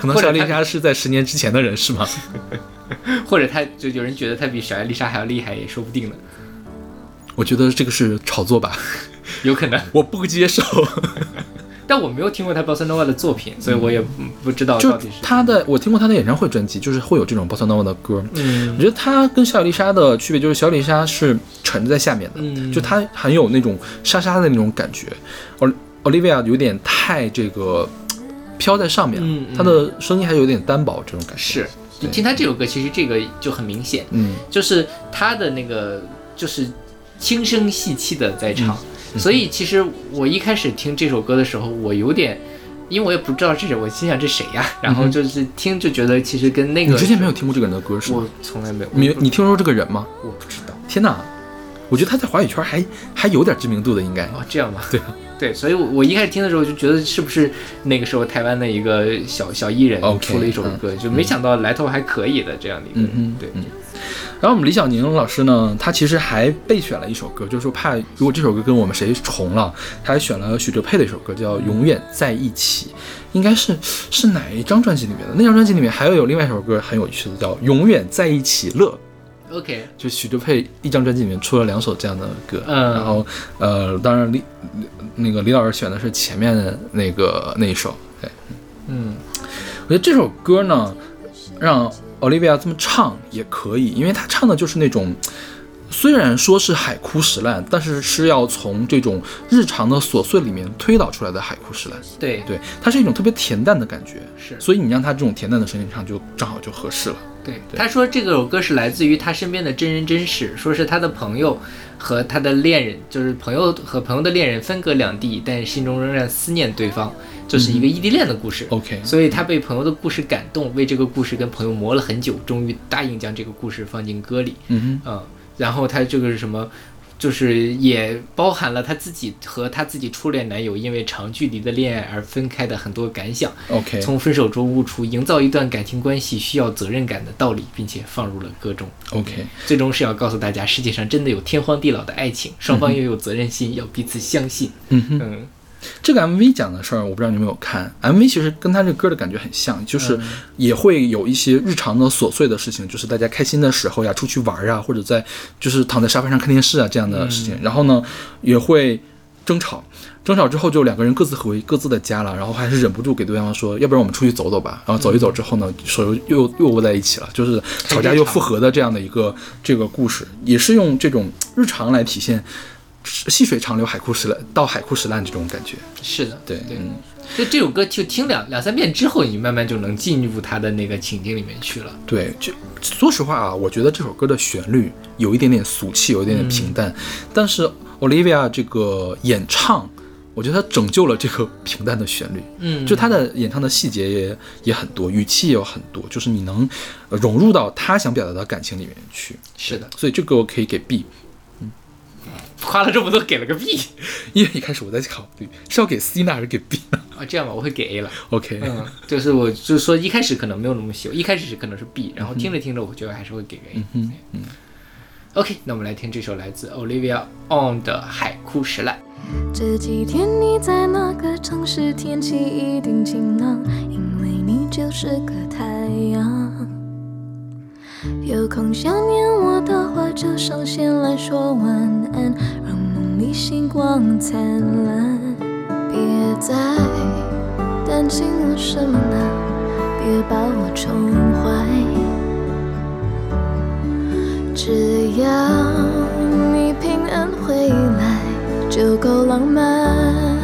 可能小野丽莎是在十年之前的人，是吗？或者他就有人觉得他比小艾丽莎还要厉害，也说不定呢，我觉得这个是炒作吧，有可能。我不接受。但我没有听过他 bossa nova 的作品，所以我也不不知道到底是他的，我听过他的演唱会专辑，就是会有这种 bossa nova 的歌。嗯我觉得他跟小野丽莎的区别就是小野丽莎是沉在下面的，嗯就她很有那种沙沙的那种感觉。o Olivia 有点太这个飘在上面了，嗯嗯她的声音还有点单薄这种感觉。是。你听他这首歌，其实这个就很明显，嗯，就是他的那个就是轻声细气的在唱，嗯所以其实我一开始听这首歌的时候，我有点。因为我也不知道这是，我心想这谁呀？然后就是听就觉得其实跟那个嗯你之前没有听过这个人的歌是吗我？从来没有，你你听说这个人吗？我不知道天哪，我觉得他在华语圈还还有点知名度的，应该。哦，这样吗？对对，所以我我一开始听的时候就觉得是不是那个时候台湾的一个小小艺人出了一首歌，就没想到来头还可以的这样的一个人，对，嗯嗯嗯然后我们李小宁老师呢，他其实还备选了一首歌，就是说怕如果这首歌跟我们谁重了，他还选了许哲佩的一首歌，叫《永远在一起》，应该是是哪一张专辑里面的？那张专辑里面还有有另外一首歌很有趣的，叫《永远在一起乐》。OK，就许哲佩一张专辑里面出了两首这样的歌，嗯然后呃，当然李李那个李老师选的是前面的那个那一首，对，嗯，我觉得这首歌呢，让 Olivia 这么唱也可以，因为她唱的就是那种，虽然说是海枯石烂，但是是要从这种日常的琐碎里面推导出来的海枯石烂。对，对，它是一种特别恬淡的感觉，是。所以你让她这种恬淡的声音唱，就正好就合适了。对，他说这个首歌是来自于他身边的真人真事，说是他的朋友和他的恋人，就是朋友和朋友的恋人分隔两地，但心中仍然思念对方，就是一个异地恋的故事。OK，所以他被朋友的故事感动，为这个故事跟朋友磨了很久，终于答应将这个故事放进歌里。嗯嗯，然后他这个是什么？就是也包含了他自己和他自己初恋男友因为长距离的恋爱而分开的很多感想。，OK，从分手中悟出营造一段感情关系需要责任感的道理，并且放入了歌中。OK，最终是要告诉大家，世界上真的有天荒地老的爱情，双方又有责任心，要彼此相信。嗯哼。嗯，这个 MV 讲的事儿，我不知道你有没有看。MV 其实跟他这歌的感觉很像，就是也会有一些日常的琐碎的事情，就是大家开心的时候呀，出去玩啊，或者在就是躺在沙发上看电视啊这样的事情。然后呢，也会争吵，争吵之后就两个人各自回各自的家了，然后还是忍不住给对方说，要不然我们出去走走吧。然后走一走之后呢，手又又又握在一起了，就是吵架又复合的这样的一个这个故事，也是用这种日常来体现。细水长流，海枯石烂，到海枯石烂这种感觉。是的，对，对。嗯，就这首歌，就听两两三遍之后，你慢慢就能进入他的那个情境里面去了。对，就说实话啊，我觉得这首歌的旋律有一点点俗气，有一点点平淡，但是 Olivia 这个演唱，我觉得她拯救了这个平淡的旋律。嗯就他的演唱的细节也也很多，语气也有很多，就是你能呃融入到他想表达的感情里面去。是的，所以这个我可以给 B。花了这么多给了个 B 因为一开始我在考虑是要给 C 呢还是给 B 呢啊，这样吧，我会给 A 了。？OK，、嗯，就是我就是说一开始可能没有那么喜欢，一开始是可能是 B，然后听着听着，我觉得还是会给个 A。嗯嗯 OK，那我们来听这首来自 Olivia On 的《海枯石烂》。这几天你在哪个城市？天气一定晴朗，因为你就是个太阳。有空想念我的话，就上线来说晚安，你星光灿烂。别再担心我什么呢？别把我宠坏。只要你平安回来，就够浪漫。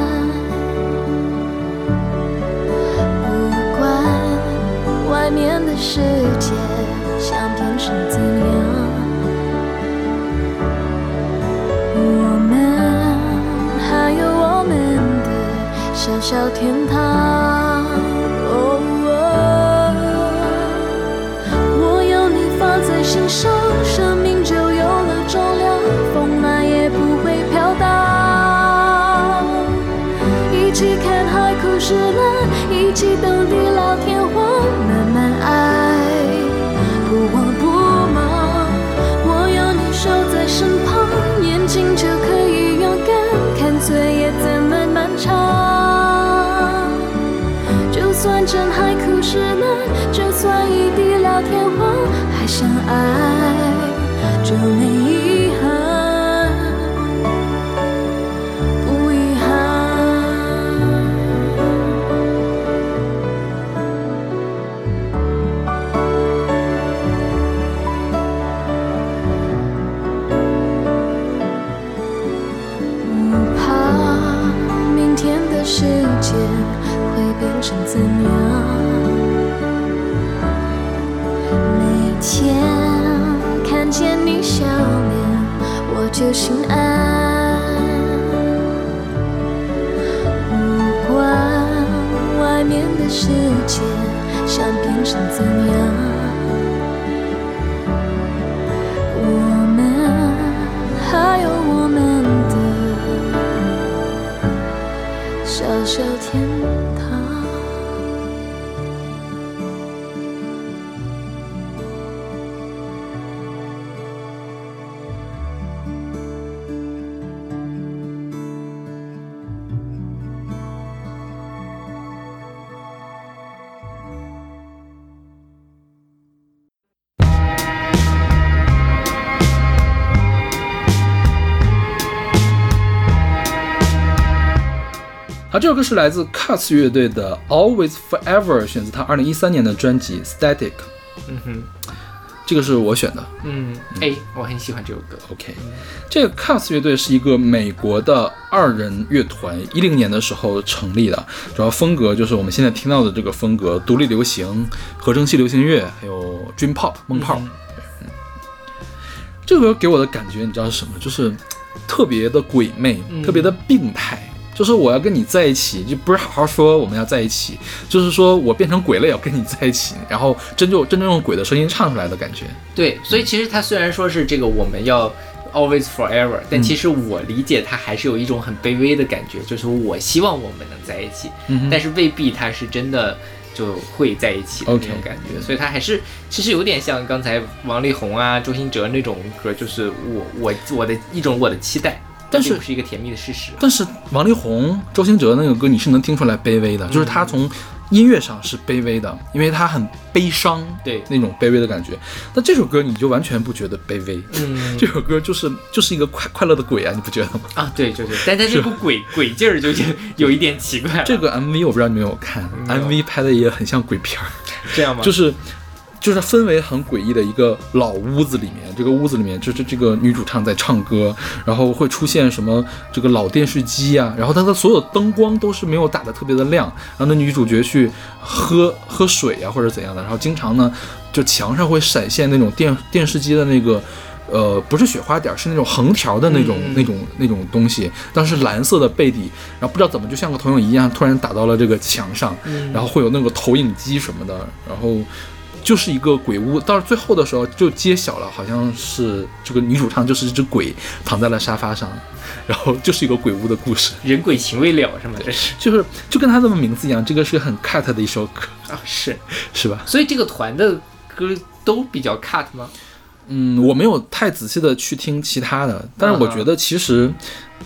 外面的世界想变成怎样，我们还有我们的小小天堂。哦我有你放在心上，这首歌是来自 Cuts 乐队的《Always Forever》，选自他二零一三年的专辑《Static》。嗯哼，这个是我选的。嗯，A，我很喜欢这首歌。OK，这个 Cuts 乐队是一个美国的二人乐团，一零年的时候成立的，主要风格就是我们现在听到的这个风格：独立流行、合成器流行乐，还有 Dream Pop 梦泡。嗯嗯这个歌给我的感觉，你知道是什么？就是特别的鬼魅，嗯特别的病态。就是我要跟你在一起，就不是好好说我们要在一起，就是说我变成鬼了也要跟你在一起，然后真就真正用鬼的声音唱出来的感觉。对，所以其实他虽然说是这个我们要 always forever，但其实我理解他还是有一种很卑微的感觉，就是我希望我们能在一起，嗯但是未必他是真的就会在一起的那种感觉。所以他还是其实有点像刚才王力宏啊、周兴哲那种歌，就是我我我的一种我的期待，但是不是一个甜蜜的事实。但是王力宏、周兴哲那个歌，你是能听出来卑微的，就是他从音乐上是卑微的，因为他很悲伤，对那种卑微的感觉。那这首歌你就完全不觉得卑微，嗯 这首歌就是就是一个快快乐的鬼啊，你不觉得吗？啊，对，就是，但但这股鬼鬼劲儿就就 有一点奇怪。这个 MV 我不知道你们有没有看，MV 拍的也很像鬼片儿，这样吗？就是就是氛围很诡异的一个老屋子里面，这个屋子里面就是这个女主唱在唱歌，然后会出现什么这个老电视机啊，然后它的所有灯光都是没有打的特别的亮，然后那女主角去喝 喝水啊或者怎样的，然后经常呢就墙上会闪现那种电电视机的那个。呃，不是雪花点儿，是那种横条的那种、嗯那种、那种东西，当时蓝色的背底，然后不知道怎么就像个投影仪一样，突然打到了这个墙上，嗯然后会有那个投影机什么的，然后就是一个鬼屋。到了最后的时候就揭晓了，好像是这个女主唱就是一只鬼躺在了沙发上，然后就是一个鬼屋的故事，人鬼情未了是吗？这是就是就跟它的名字一样，这个是很 cut 的一首歌，啊，是。是吧？所以这个团的歌都比较 cut 吗？嗯，我没有太仔细的去听其他的，但是我觉得其实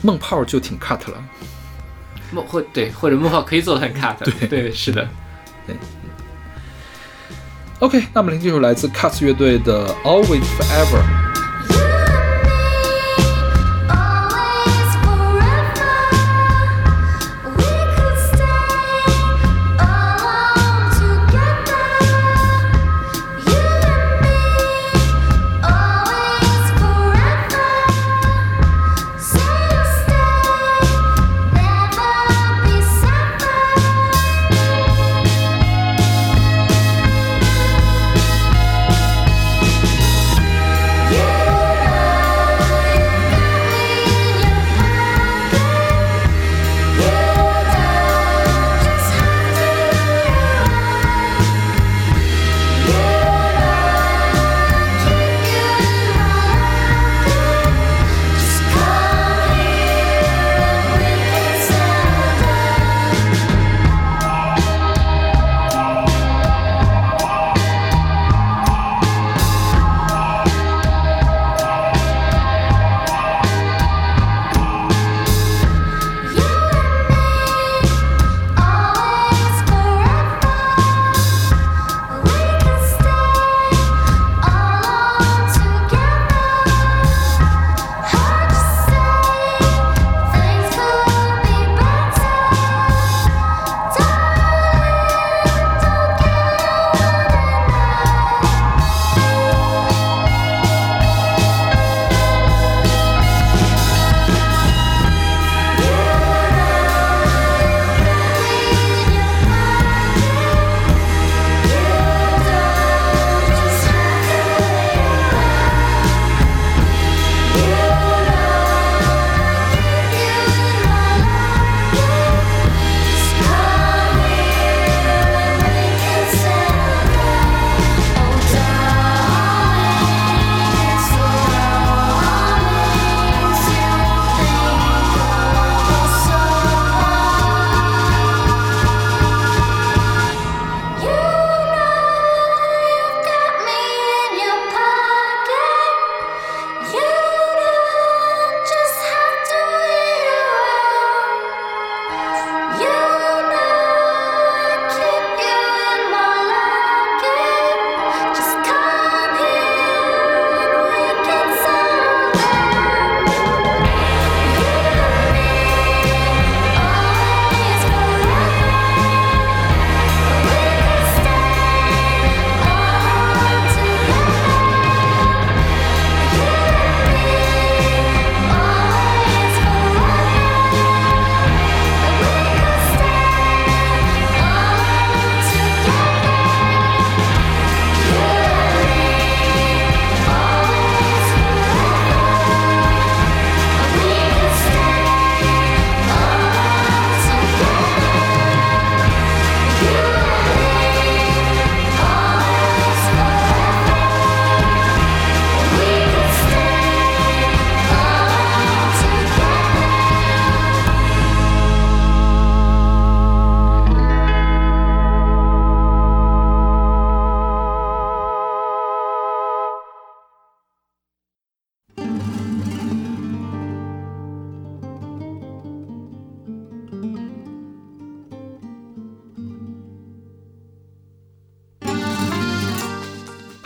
梦泡就挺 cut 了。梦或对，或者梦泡可以做的很 cut。对对，是的。OK，那么聆听这首来自 Cats 乐队的 Always Forever。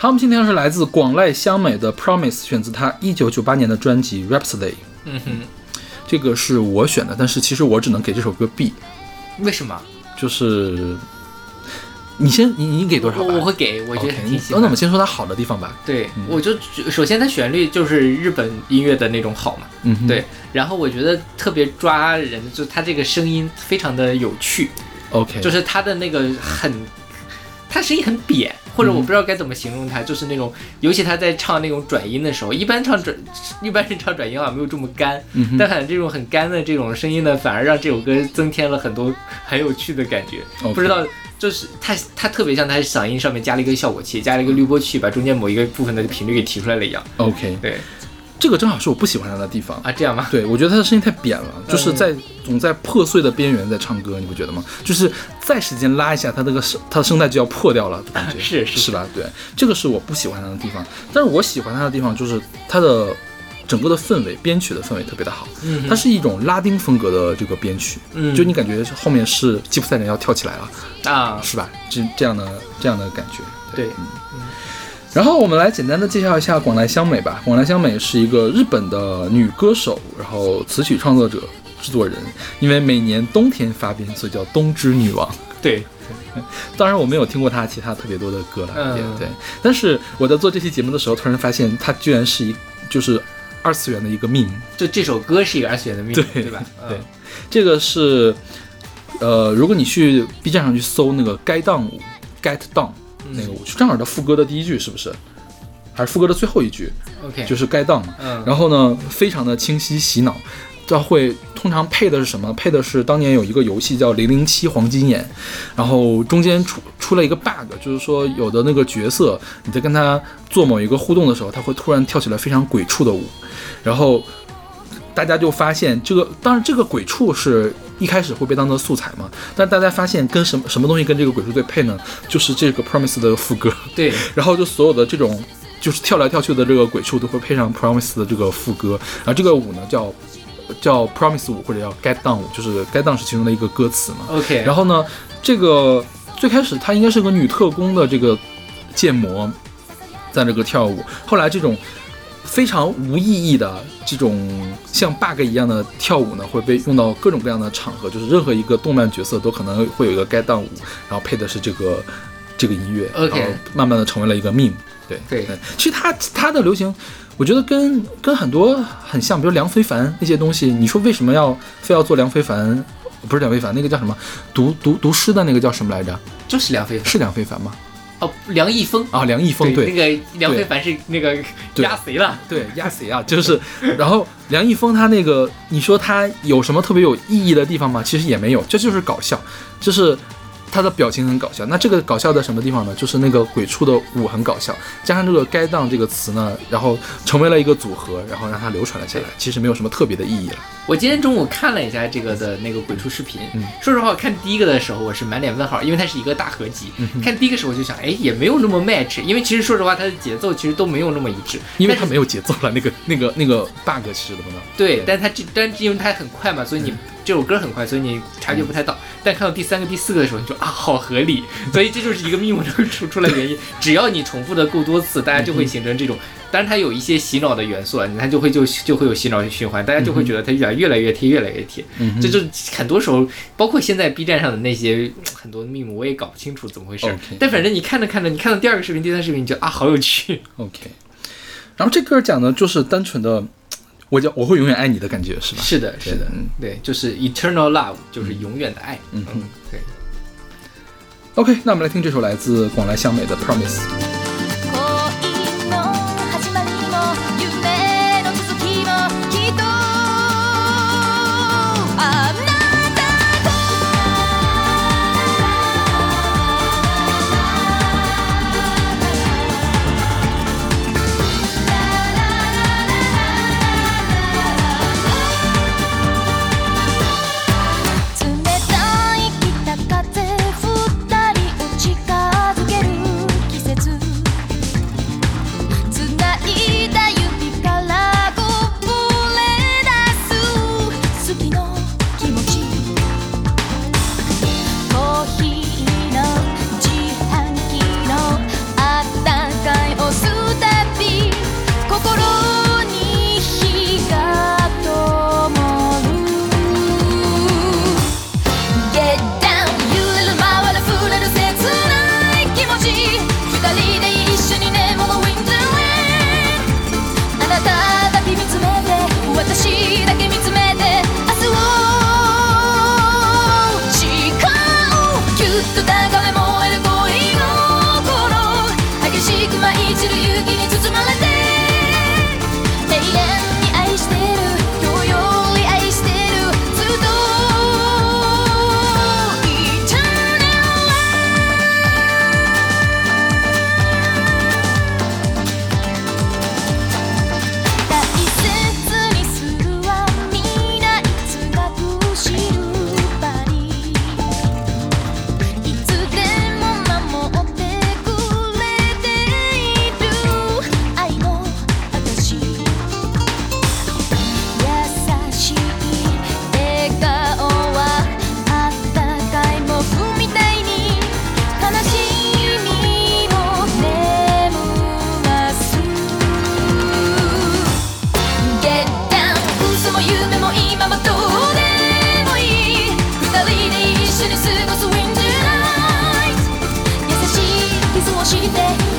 好，我们今天是来自广濑香美的《Promise》，选自他一九九八年的专辑《Rhapsody》。嗯哼，这个是我选的，但是其实我只能给这首歌 B，为什么？就是你先你你给多少吧？我我会给，我觉得挺喜欢。那我们先说它好的地方吧。对，我就首先它旋律就是日本音乐的那种好嘛，嗯哼，对。然后我觉得特别抓人，就它这个声音非常的有趣，，OK，就是它的那个很，它声音很扁，或嗯者我不知道该怎么形容他，就是那种，尤其他在唱那种转音的时候，一般唱转，一般人唱转音好像没有这么干，嗯但反正这种很干的这种声音呢，反而让这首歌增添了很多很有趣的感觉。不知道，就是他他特别像他嗓音上面加了一个效果器，加了一个滤波器，把中间某一个部分的频率给提出来了一样。OK，对这个正好是我不喜欢他的地方。啊，这样吗？对，我觉得他的声音太扁了，嗯就是在总在破碎的边缘在唱歌，你不觉得吗？就是再使劲拉一下，他那个声，他的声带就要破掉了 感觉，是是是吧？对，这个是我不喜欢他的地方。但是我喜欢他的地方就是他的整个的氛围，编曲的氛围特别的好。嗯它是一种拉丁风格的这个编曲，嗯就你感觉后面是吉普赛人要跳起来了，啊，是吧？这这样的这样的感觉。对，然后我们来简单的介绍一下广濑香美吧。广濑香美是一个日本的女歌手，然后词曲创作者、制作人。因为每年冬天发病，所以叫冬之女王。对，当然，我没有听过她其他特别多的歌了，嗯对。但是我在做这期节目的时候，突然发现她居然是一就是二次元的一个 meme。就这首歌是一个二次元的命对吧？对嗯这个是，呃，如果你去 B 站上去搜那个该当舞 Get Down 那个舞，正好的副歌的第一句是不是？还是副歌的最后一句？，OK，就是该当嘛。嗯，然后呢，非常的清晰洗脑。这会通常配的是什么？配的是当年有一个游戏叫《零零七黄金眼》，然后中间出出了一个 bug，就是说有的那个角色你在跟他做某一个互动的时候，他会突然跳起来非常鬼畜的舞，然后大家就发现这个，当然这个鬼畜是一开始会被当做素材嘛，但大家发现跟什么什么东西跟这个鬼畜最配呢？就是这个 Promise 的副歌。对，然后就所有的这种就是跳来跳去的这个鬼畜都会配上 Promise 的这个副歌，然后这个舞呢叫叫 Promise 舞或者叫 Get Down 舞，就是 Get Down 是其中的一个歌词嘛。OK，然后呢，这个最开始它应该是个女特工的这个建模在这个跳舞，后来这种。非常无意义的这种像 bug 一样的跳舞呢，会被用到各种各样的场合，就是任何一个动漫角色都可能会有一个 get down 舞，然后配的是这个这个音乐 OK 然后慢慢的成为了一个 meme。对对其实它它的流行，我觉得跟跟很多很像，比如梁非凡那些东西，你说为什么要非要做梁非凡？不是梁非凡，那个叫什么？读读读诗的那个叫什么来着？就是梁非凡是梁非凡吗？哦，梁一峰。啊，梁一峰对那个梁非凡是那个 压谁了？对，压谁啊？就是，然后梁一峰他那个，你说他有什么特别有意义的地方吗？其实也没有，这就是搞笑，就是他的表情很搞笑。那这个搞笑在什么地方呢？就是那个鬼畜的舞很搞笑，加上这个“该当”这个词呢，然后成为了一个组合，然后让它流传了下来。其实没有什么特别的意义了。我今天中午看了一下这个的那个鬼畜视频，嗯说实话，我看第一个的时候我是满脸问号，因为它是一个大合集。嗯看第一个时候我就想，哎，也没有那么 match，因为其实说实话，它的节奏其实都没有那么一致，因为它没有节奏了，那个那个那个 bug 其实怎么呢？对，但它这但是因为它很快嘛，所以你这首歌很快，所以你察觉不太到。但看到第三个、第四个的时候，你就啊，好合理。所以这就是一个 meme 能出出来的原因。只要你重复的够多次，大家就会形成这种。当然，它有一些洗脑的元素啊，它就会就就会有洗脑循环，大家就会觉得它越来越来越贴，越来越贴。这就很多时候，包括现在 B 站上的那些很多 meme，我也搞不清楚怎么回事。但反正你看着看着，你看到第二个视频、第三个视频，你就啊，好有趣。OK，然后这歌讲的就是单纯的，我叫我会永远爱你的感觉，是吧？是的，是的嗯，对，就是 eternal love，就是永远的爱。嗯嗯，对。OK，那我们来听这首来自广濑香美的《Promise》。して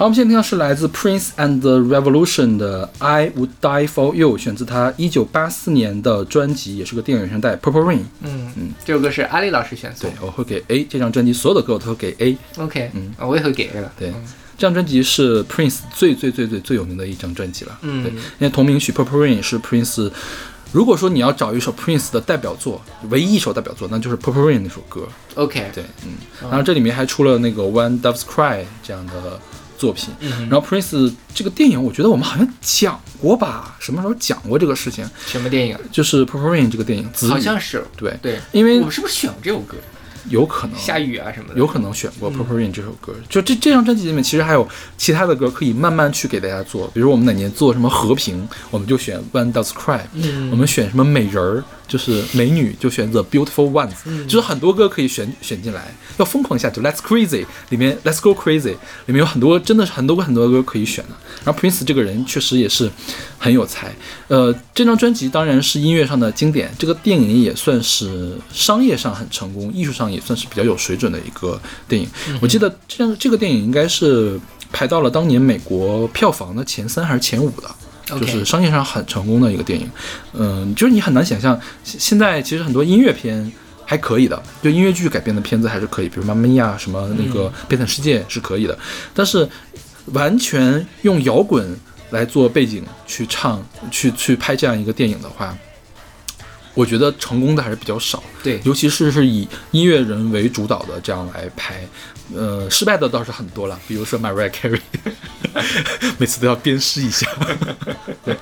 好，我们现在听到是来自 Prince and the Revolution 的《I Would Die for You》，选自他一九八四年的专辑，也是个电影原声带《Purple Rain》。嗯嗯，这首歌是阿丽老师选送对，。我会给 A 这张专辑所有的歌我都会给 A。OK，嗯，我也会给 A 了。对，这张专辑是 Prince 最最最最最有名的一张专辑了。嗯对，因为同名曲《Purple Rain》是 Prince。如果说你要找一首 Prince 的代表作，唯一一首代表作，那就是《Purple Rain》那首歌。OK，对，嗯，然后这里面还出了那个《When Doves Cry》这样的作品。然后 Prince 这个电影，我觉得我们好像讲过吧？什么时候讲过这个事情？什么电影啊？就是《Purple Rain》这个电影，子好像是。对，对，因为我们是不是选过这首歌？有可能下雨啊什么的。有可能选过《Purple Rain》这首歌。就这这张专辑里面，其实还有其他的歌可以慢慢去给大家做。比如我们哪年做什么和平，我们就选《When Doves Cry》。我们选什么美人儿，就是美女，就选 The Beautiful Ones。就是很多歌可以选选进来。要疯狂一下，就 Let's Crazy 里面 Let's Go Crazy 里面有很多真的是很多很多歌可以选的。然后 Prince 这个人确实也是很有才。呃，这张专辑当然是音乐上的经典，这个电影也算是商业上很成功，艺术上也算是比较有水准的一个电影。我记得这样这个电影应该是排到了当年美国票房的前三还是前五的。就是商业上很成功的一个电影，嗯，就是你很难想象，现现在其实很多音乐片还可以的，就音乐剧改编的片子还是可以，比如《妈妈呀》什么那个《悲惨世界》是可以的，但是完全用摇滚来做背景去唱、去去拍这样一个电影的话，我觉得成功的还是比较少。对尤其是是以音乐人为主导的这样来拍，呃，失败的倒是很多了，比如说 Mariah Carey，每次都要鞭尸一下。对，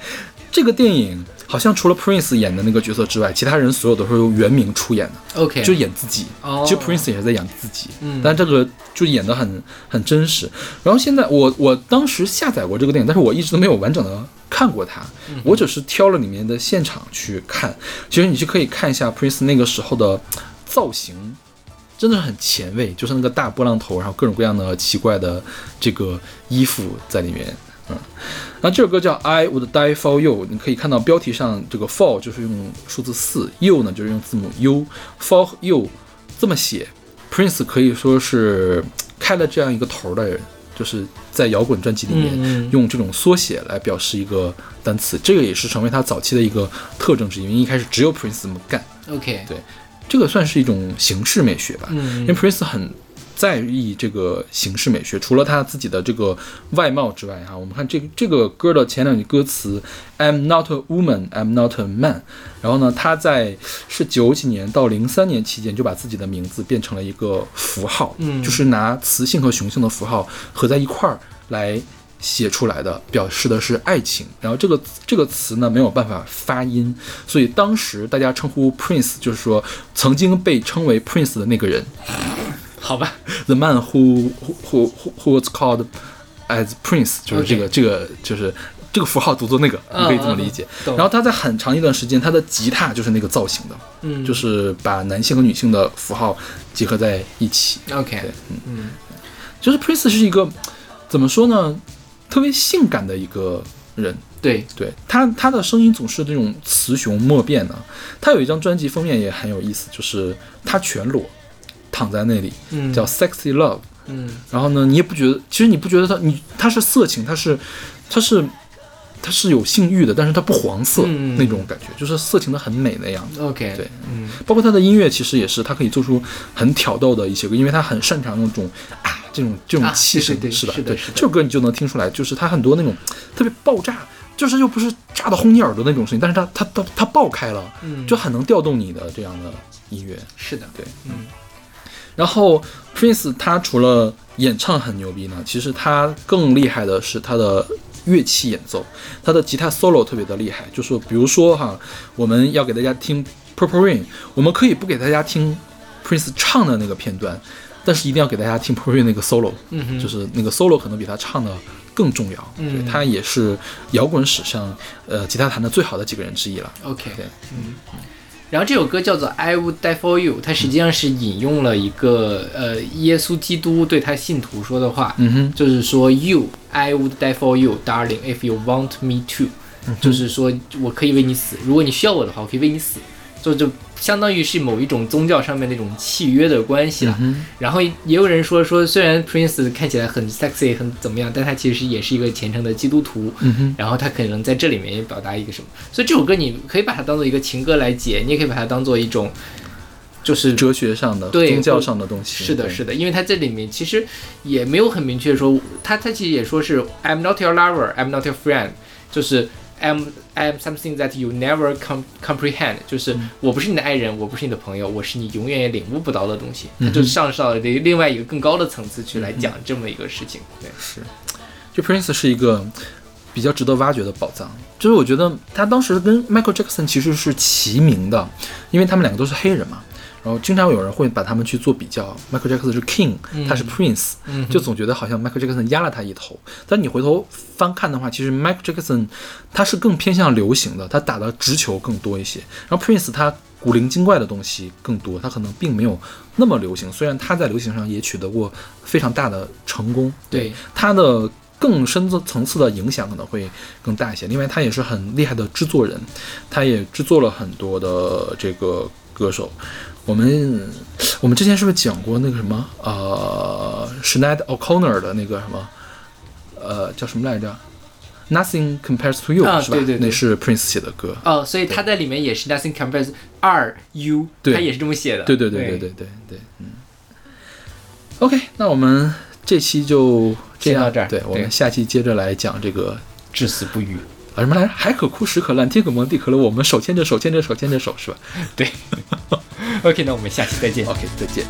这个电影好像除了 Prince 演的那个角色之外，其他人所有都是由原名出演的。OK，就演自己。哦其实 Prince 也是在演自己，嗯但这个就演的很很真实。然后现在我我当时下载过这个电影，但是我一直都没有完整的看过它，嗯我只是挑了里面的现场去看。其实你是可以看一下 Prince 那个时候的造型。真的是很前卫，就是那个大波浪头，然后各种各样的奇怪的这个衣服在里面，嗯，那这首歌叫《I Would Die for You》，你可以看到标题上这个 for 就是用数字四，you 呢就是用字母 u，for you 这么写。Prince 可以说是开了这样一个头儿的人，就是在摇滚专辑里面用这种缩写来表示一个单词，这个也是成为他早期的一个特征之一，因为一开始只有 Prince 这么干。OK，对这个算是一种形式美学吧，嗯。因为 Prince 很在意这个形式美学，除了他自己的这个外貌之外，哈，我们看这个这个歌的前两句歌词，I'm not a woman, I'm not a man。然后呢，他在是九几年到零三年期间就把自己的名字变成了一个符号，嗯就是拿雌性和雄性的符号合在一块儿来。写出来的表示的是爱情，然后这个这个词呢没有办法发音，所以当时大家称呼 Prince 就是说曾经被称为 Prince 的那个人好吧，，the man who who who who was called as Prince，就是这个这个就是这个符号读作那个，你可以这么理解。懂然后他在很长一段时间，他的吉他就是那个造型的，嗯就是把男性和女性的符号结合在一起。OK，嗯嗯就是 Prince 是一个怎么说呢，特别性感的一个人。对，对他，他的声音总是这种雌雄莫辨的。他有一张专辑封面也很有意思，就是他全裸躺在那里，嗯。叫 Sexy Love。嗯。然后呢，你也不觉得，其实你不觉得他，你他是色情，他是，他是，他是有性欲的，但是他不黄色、嗯。那种感觉，就是色情的很美那样子。OK，对，嗯。包括他的音乐，其实也是他可以做出很挑逗的一些歌，因为他很擅长那种啊这种这种啊气声，是吧？对这首歌你就能听出来，就是他很多那种特别爆炸，就是又不是炸到轰你耳朵那种声音，但是他他他他爆开了，嗯。就很能调动你的这样的音乐。是的，对，嗯然后 Prince 他除了演唱很牛逼呢，其实他更厉害的是他的乐器演奏，他的吉他 solo 特别的厉害。就是比如说哈，我们要给大家听 Purple Rain，我们可以不给大家听 Prince 唱的那个片段，但是一定要给大家听 Purple Rain 那个 solo，、嗯哼就是那个 solo 可能比他唱的更重要。嗯对他也是摇滚史上呃吉他弹的最好的几个人之一了。OK，对嗯。然后这首歌叫做《I Would Die for You》，它实际上是引用了一个呃耶稣基督对他信徒说的话，嗯哼，就是说 You I would die for you, darling, if you want me to，、就是说我可以为你死，如果你需要我的话，我可以为你死。就就相当于是某一种宗教上面那种契约的关系了。嗯然后也有人说说，虽然 Prince 看起来很 sexy 很怎么样，但他其实也是一个虔诚的基督徒。嗯，然后他可能在这里面也表达一个什么，所以这首歌你可以把它当做一个情歌来解，你也可以把它当做一种，就是哲学上的、宗教上的东西。是的，是的，因为他这里面其实也没有很明确说，他他其实也说是 I'm not your lover, I'm not your friend，就是 I'm I'm something that you never com comprehend，就是我不是你的爱人，我不是你的朋友，我是你永远也领悟不到的东西。他就上升到了另外一个更高的层次去来讲这么一个事情。对，是，就 Prince 是一个比较值得挖掘的宝藏。就是我觉得他当时跟 Michael Jackson 其实是齐名的，因为他们两个都是黑人嘛。然后经常有人会把他们去做比较，Michael Jackson 是 King，、他是 Prince，、就总觉得好像 Michael Jackson 压了他一头。但你回头翻看的话，其实 Michael Jackson 他是更偏向流行的，他打的直球更多一些。然后 Prince 他古灵精怪的东西更多，他可能并没有那么流行。虽然他在流行上也取得过非常大的成功，对，他的更深层次的影响可能会更大一些。另外，他也是很厉害的制作人，他也制作了很多的这个歌手。我们我们之前是不是讲过那个什么呃 s h a n e d O'Connor 的那个什么呃叫什么来着？Nothing compares to you、啊是吧？对对对那是 Prince 写的歌。哦，所以他在里面也是 nothing compares R U，对他也是这么写的。对对对对对对对，嗯。OK，那我们这期就这样先到这儿对，我们下期接着来讲这个至死不渝。啊什么来着？海可枯，石可烂，天可蒙，地可裂，我们手牵着手，牵着手，牵着手，是吧对，OK，那我们下期再见。？OK，再见。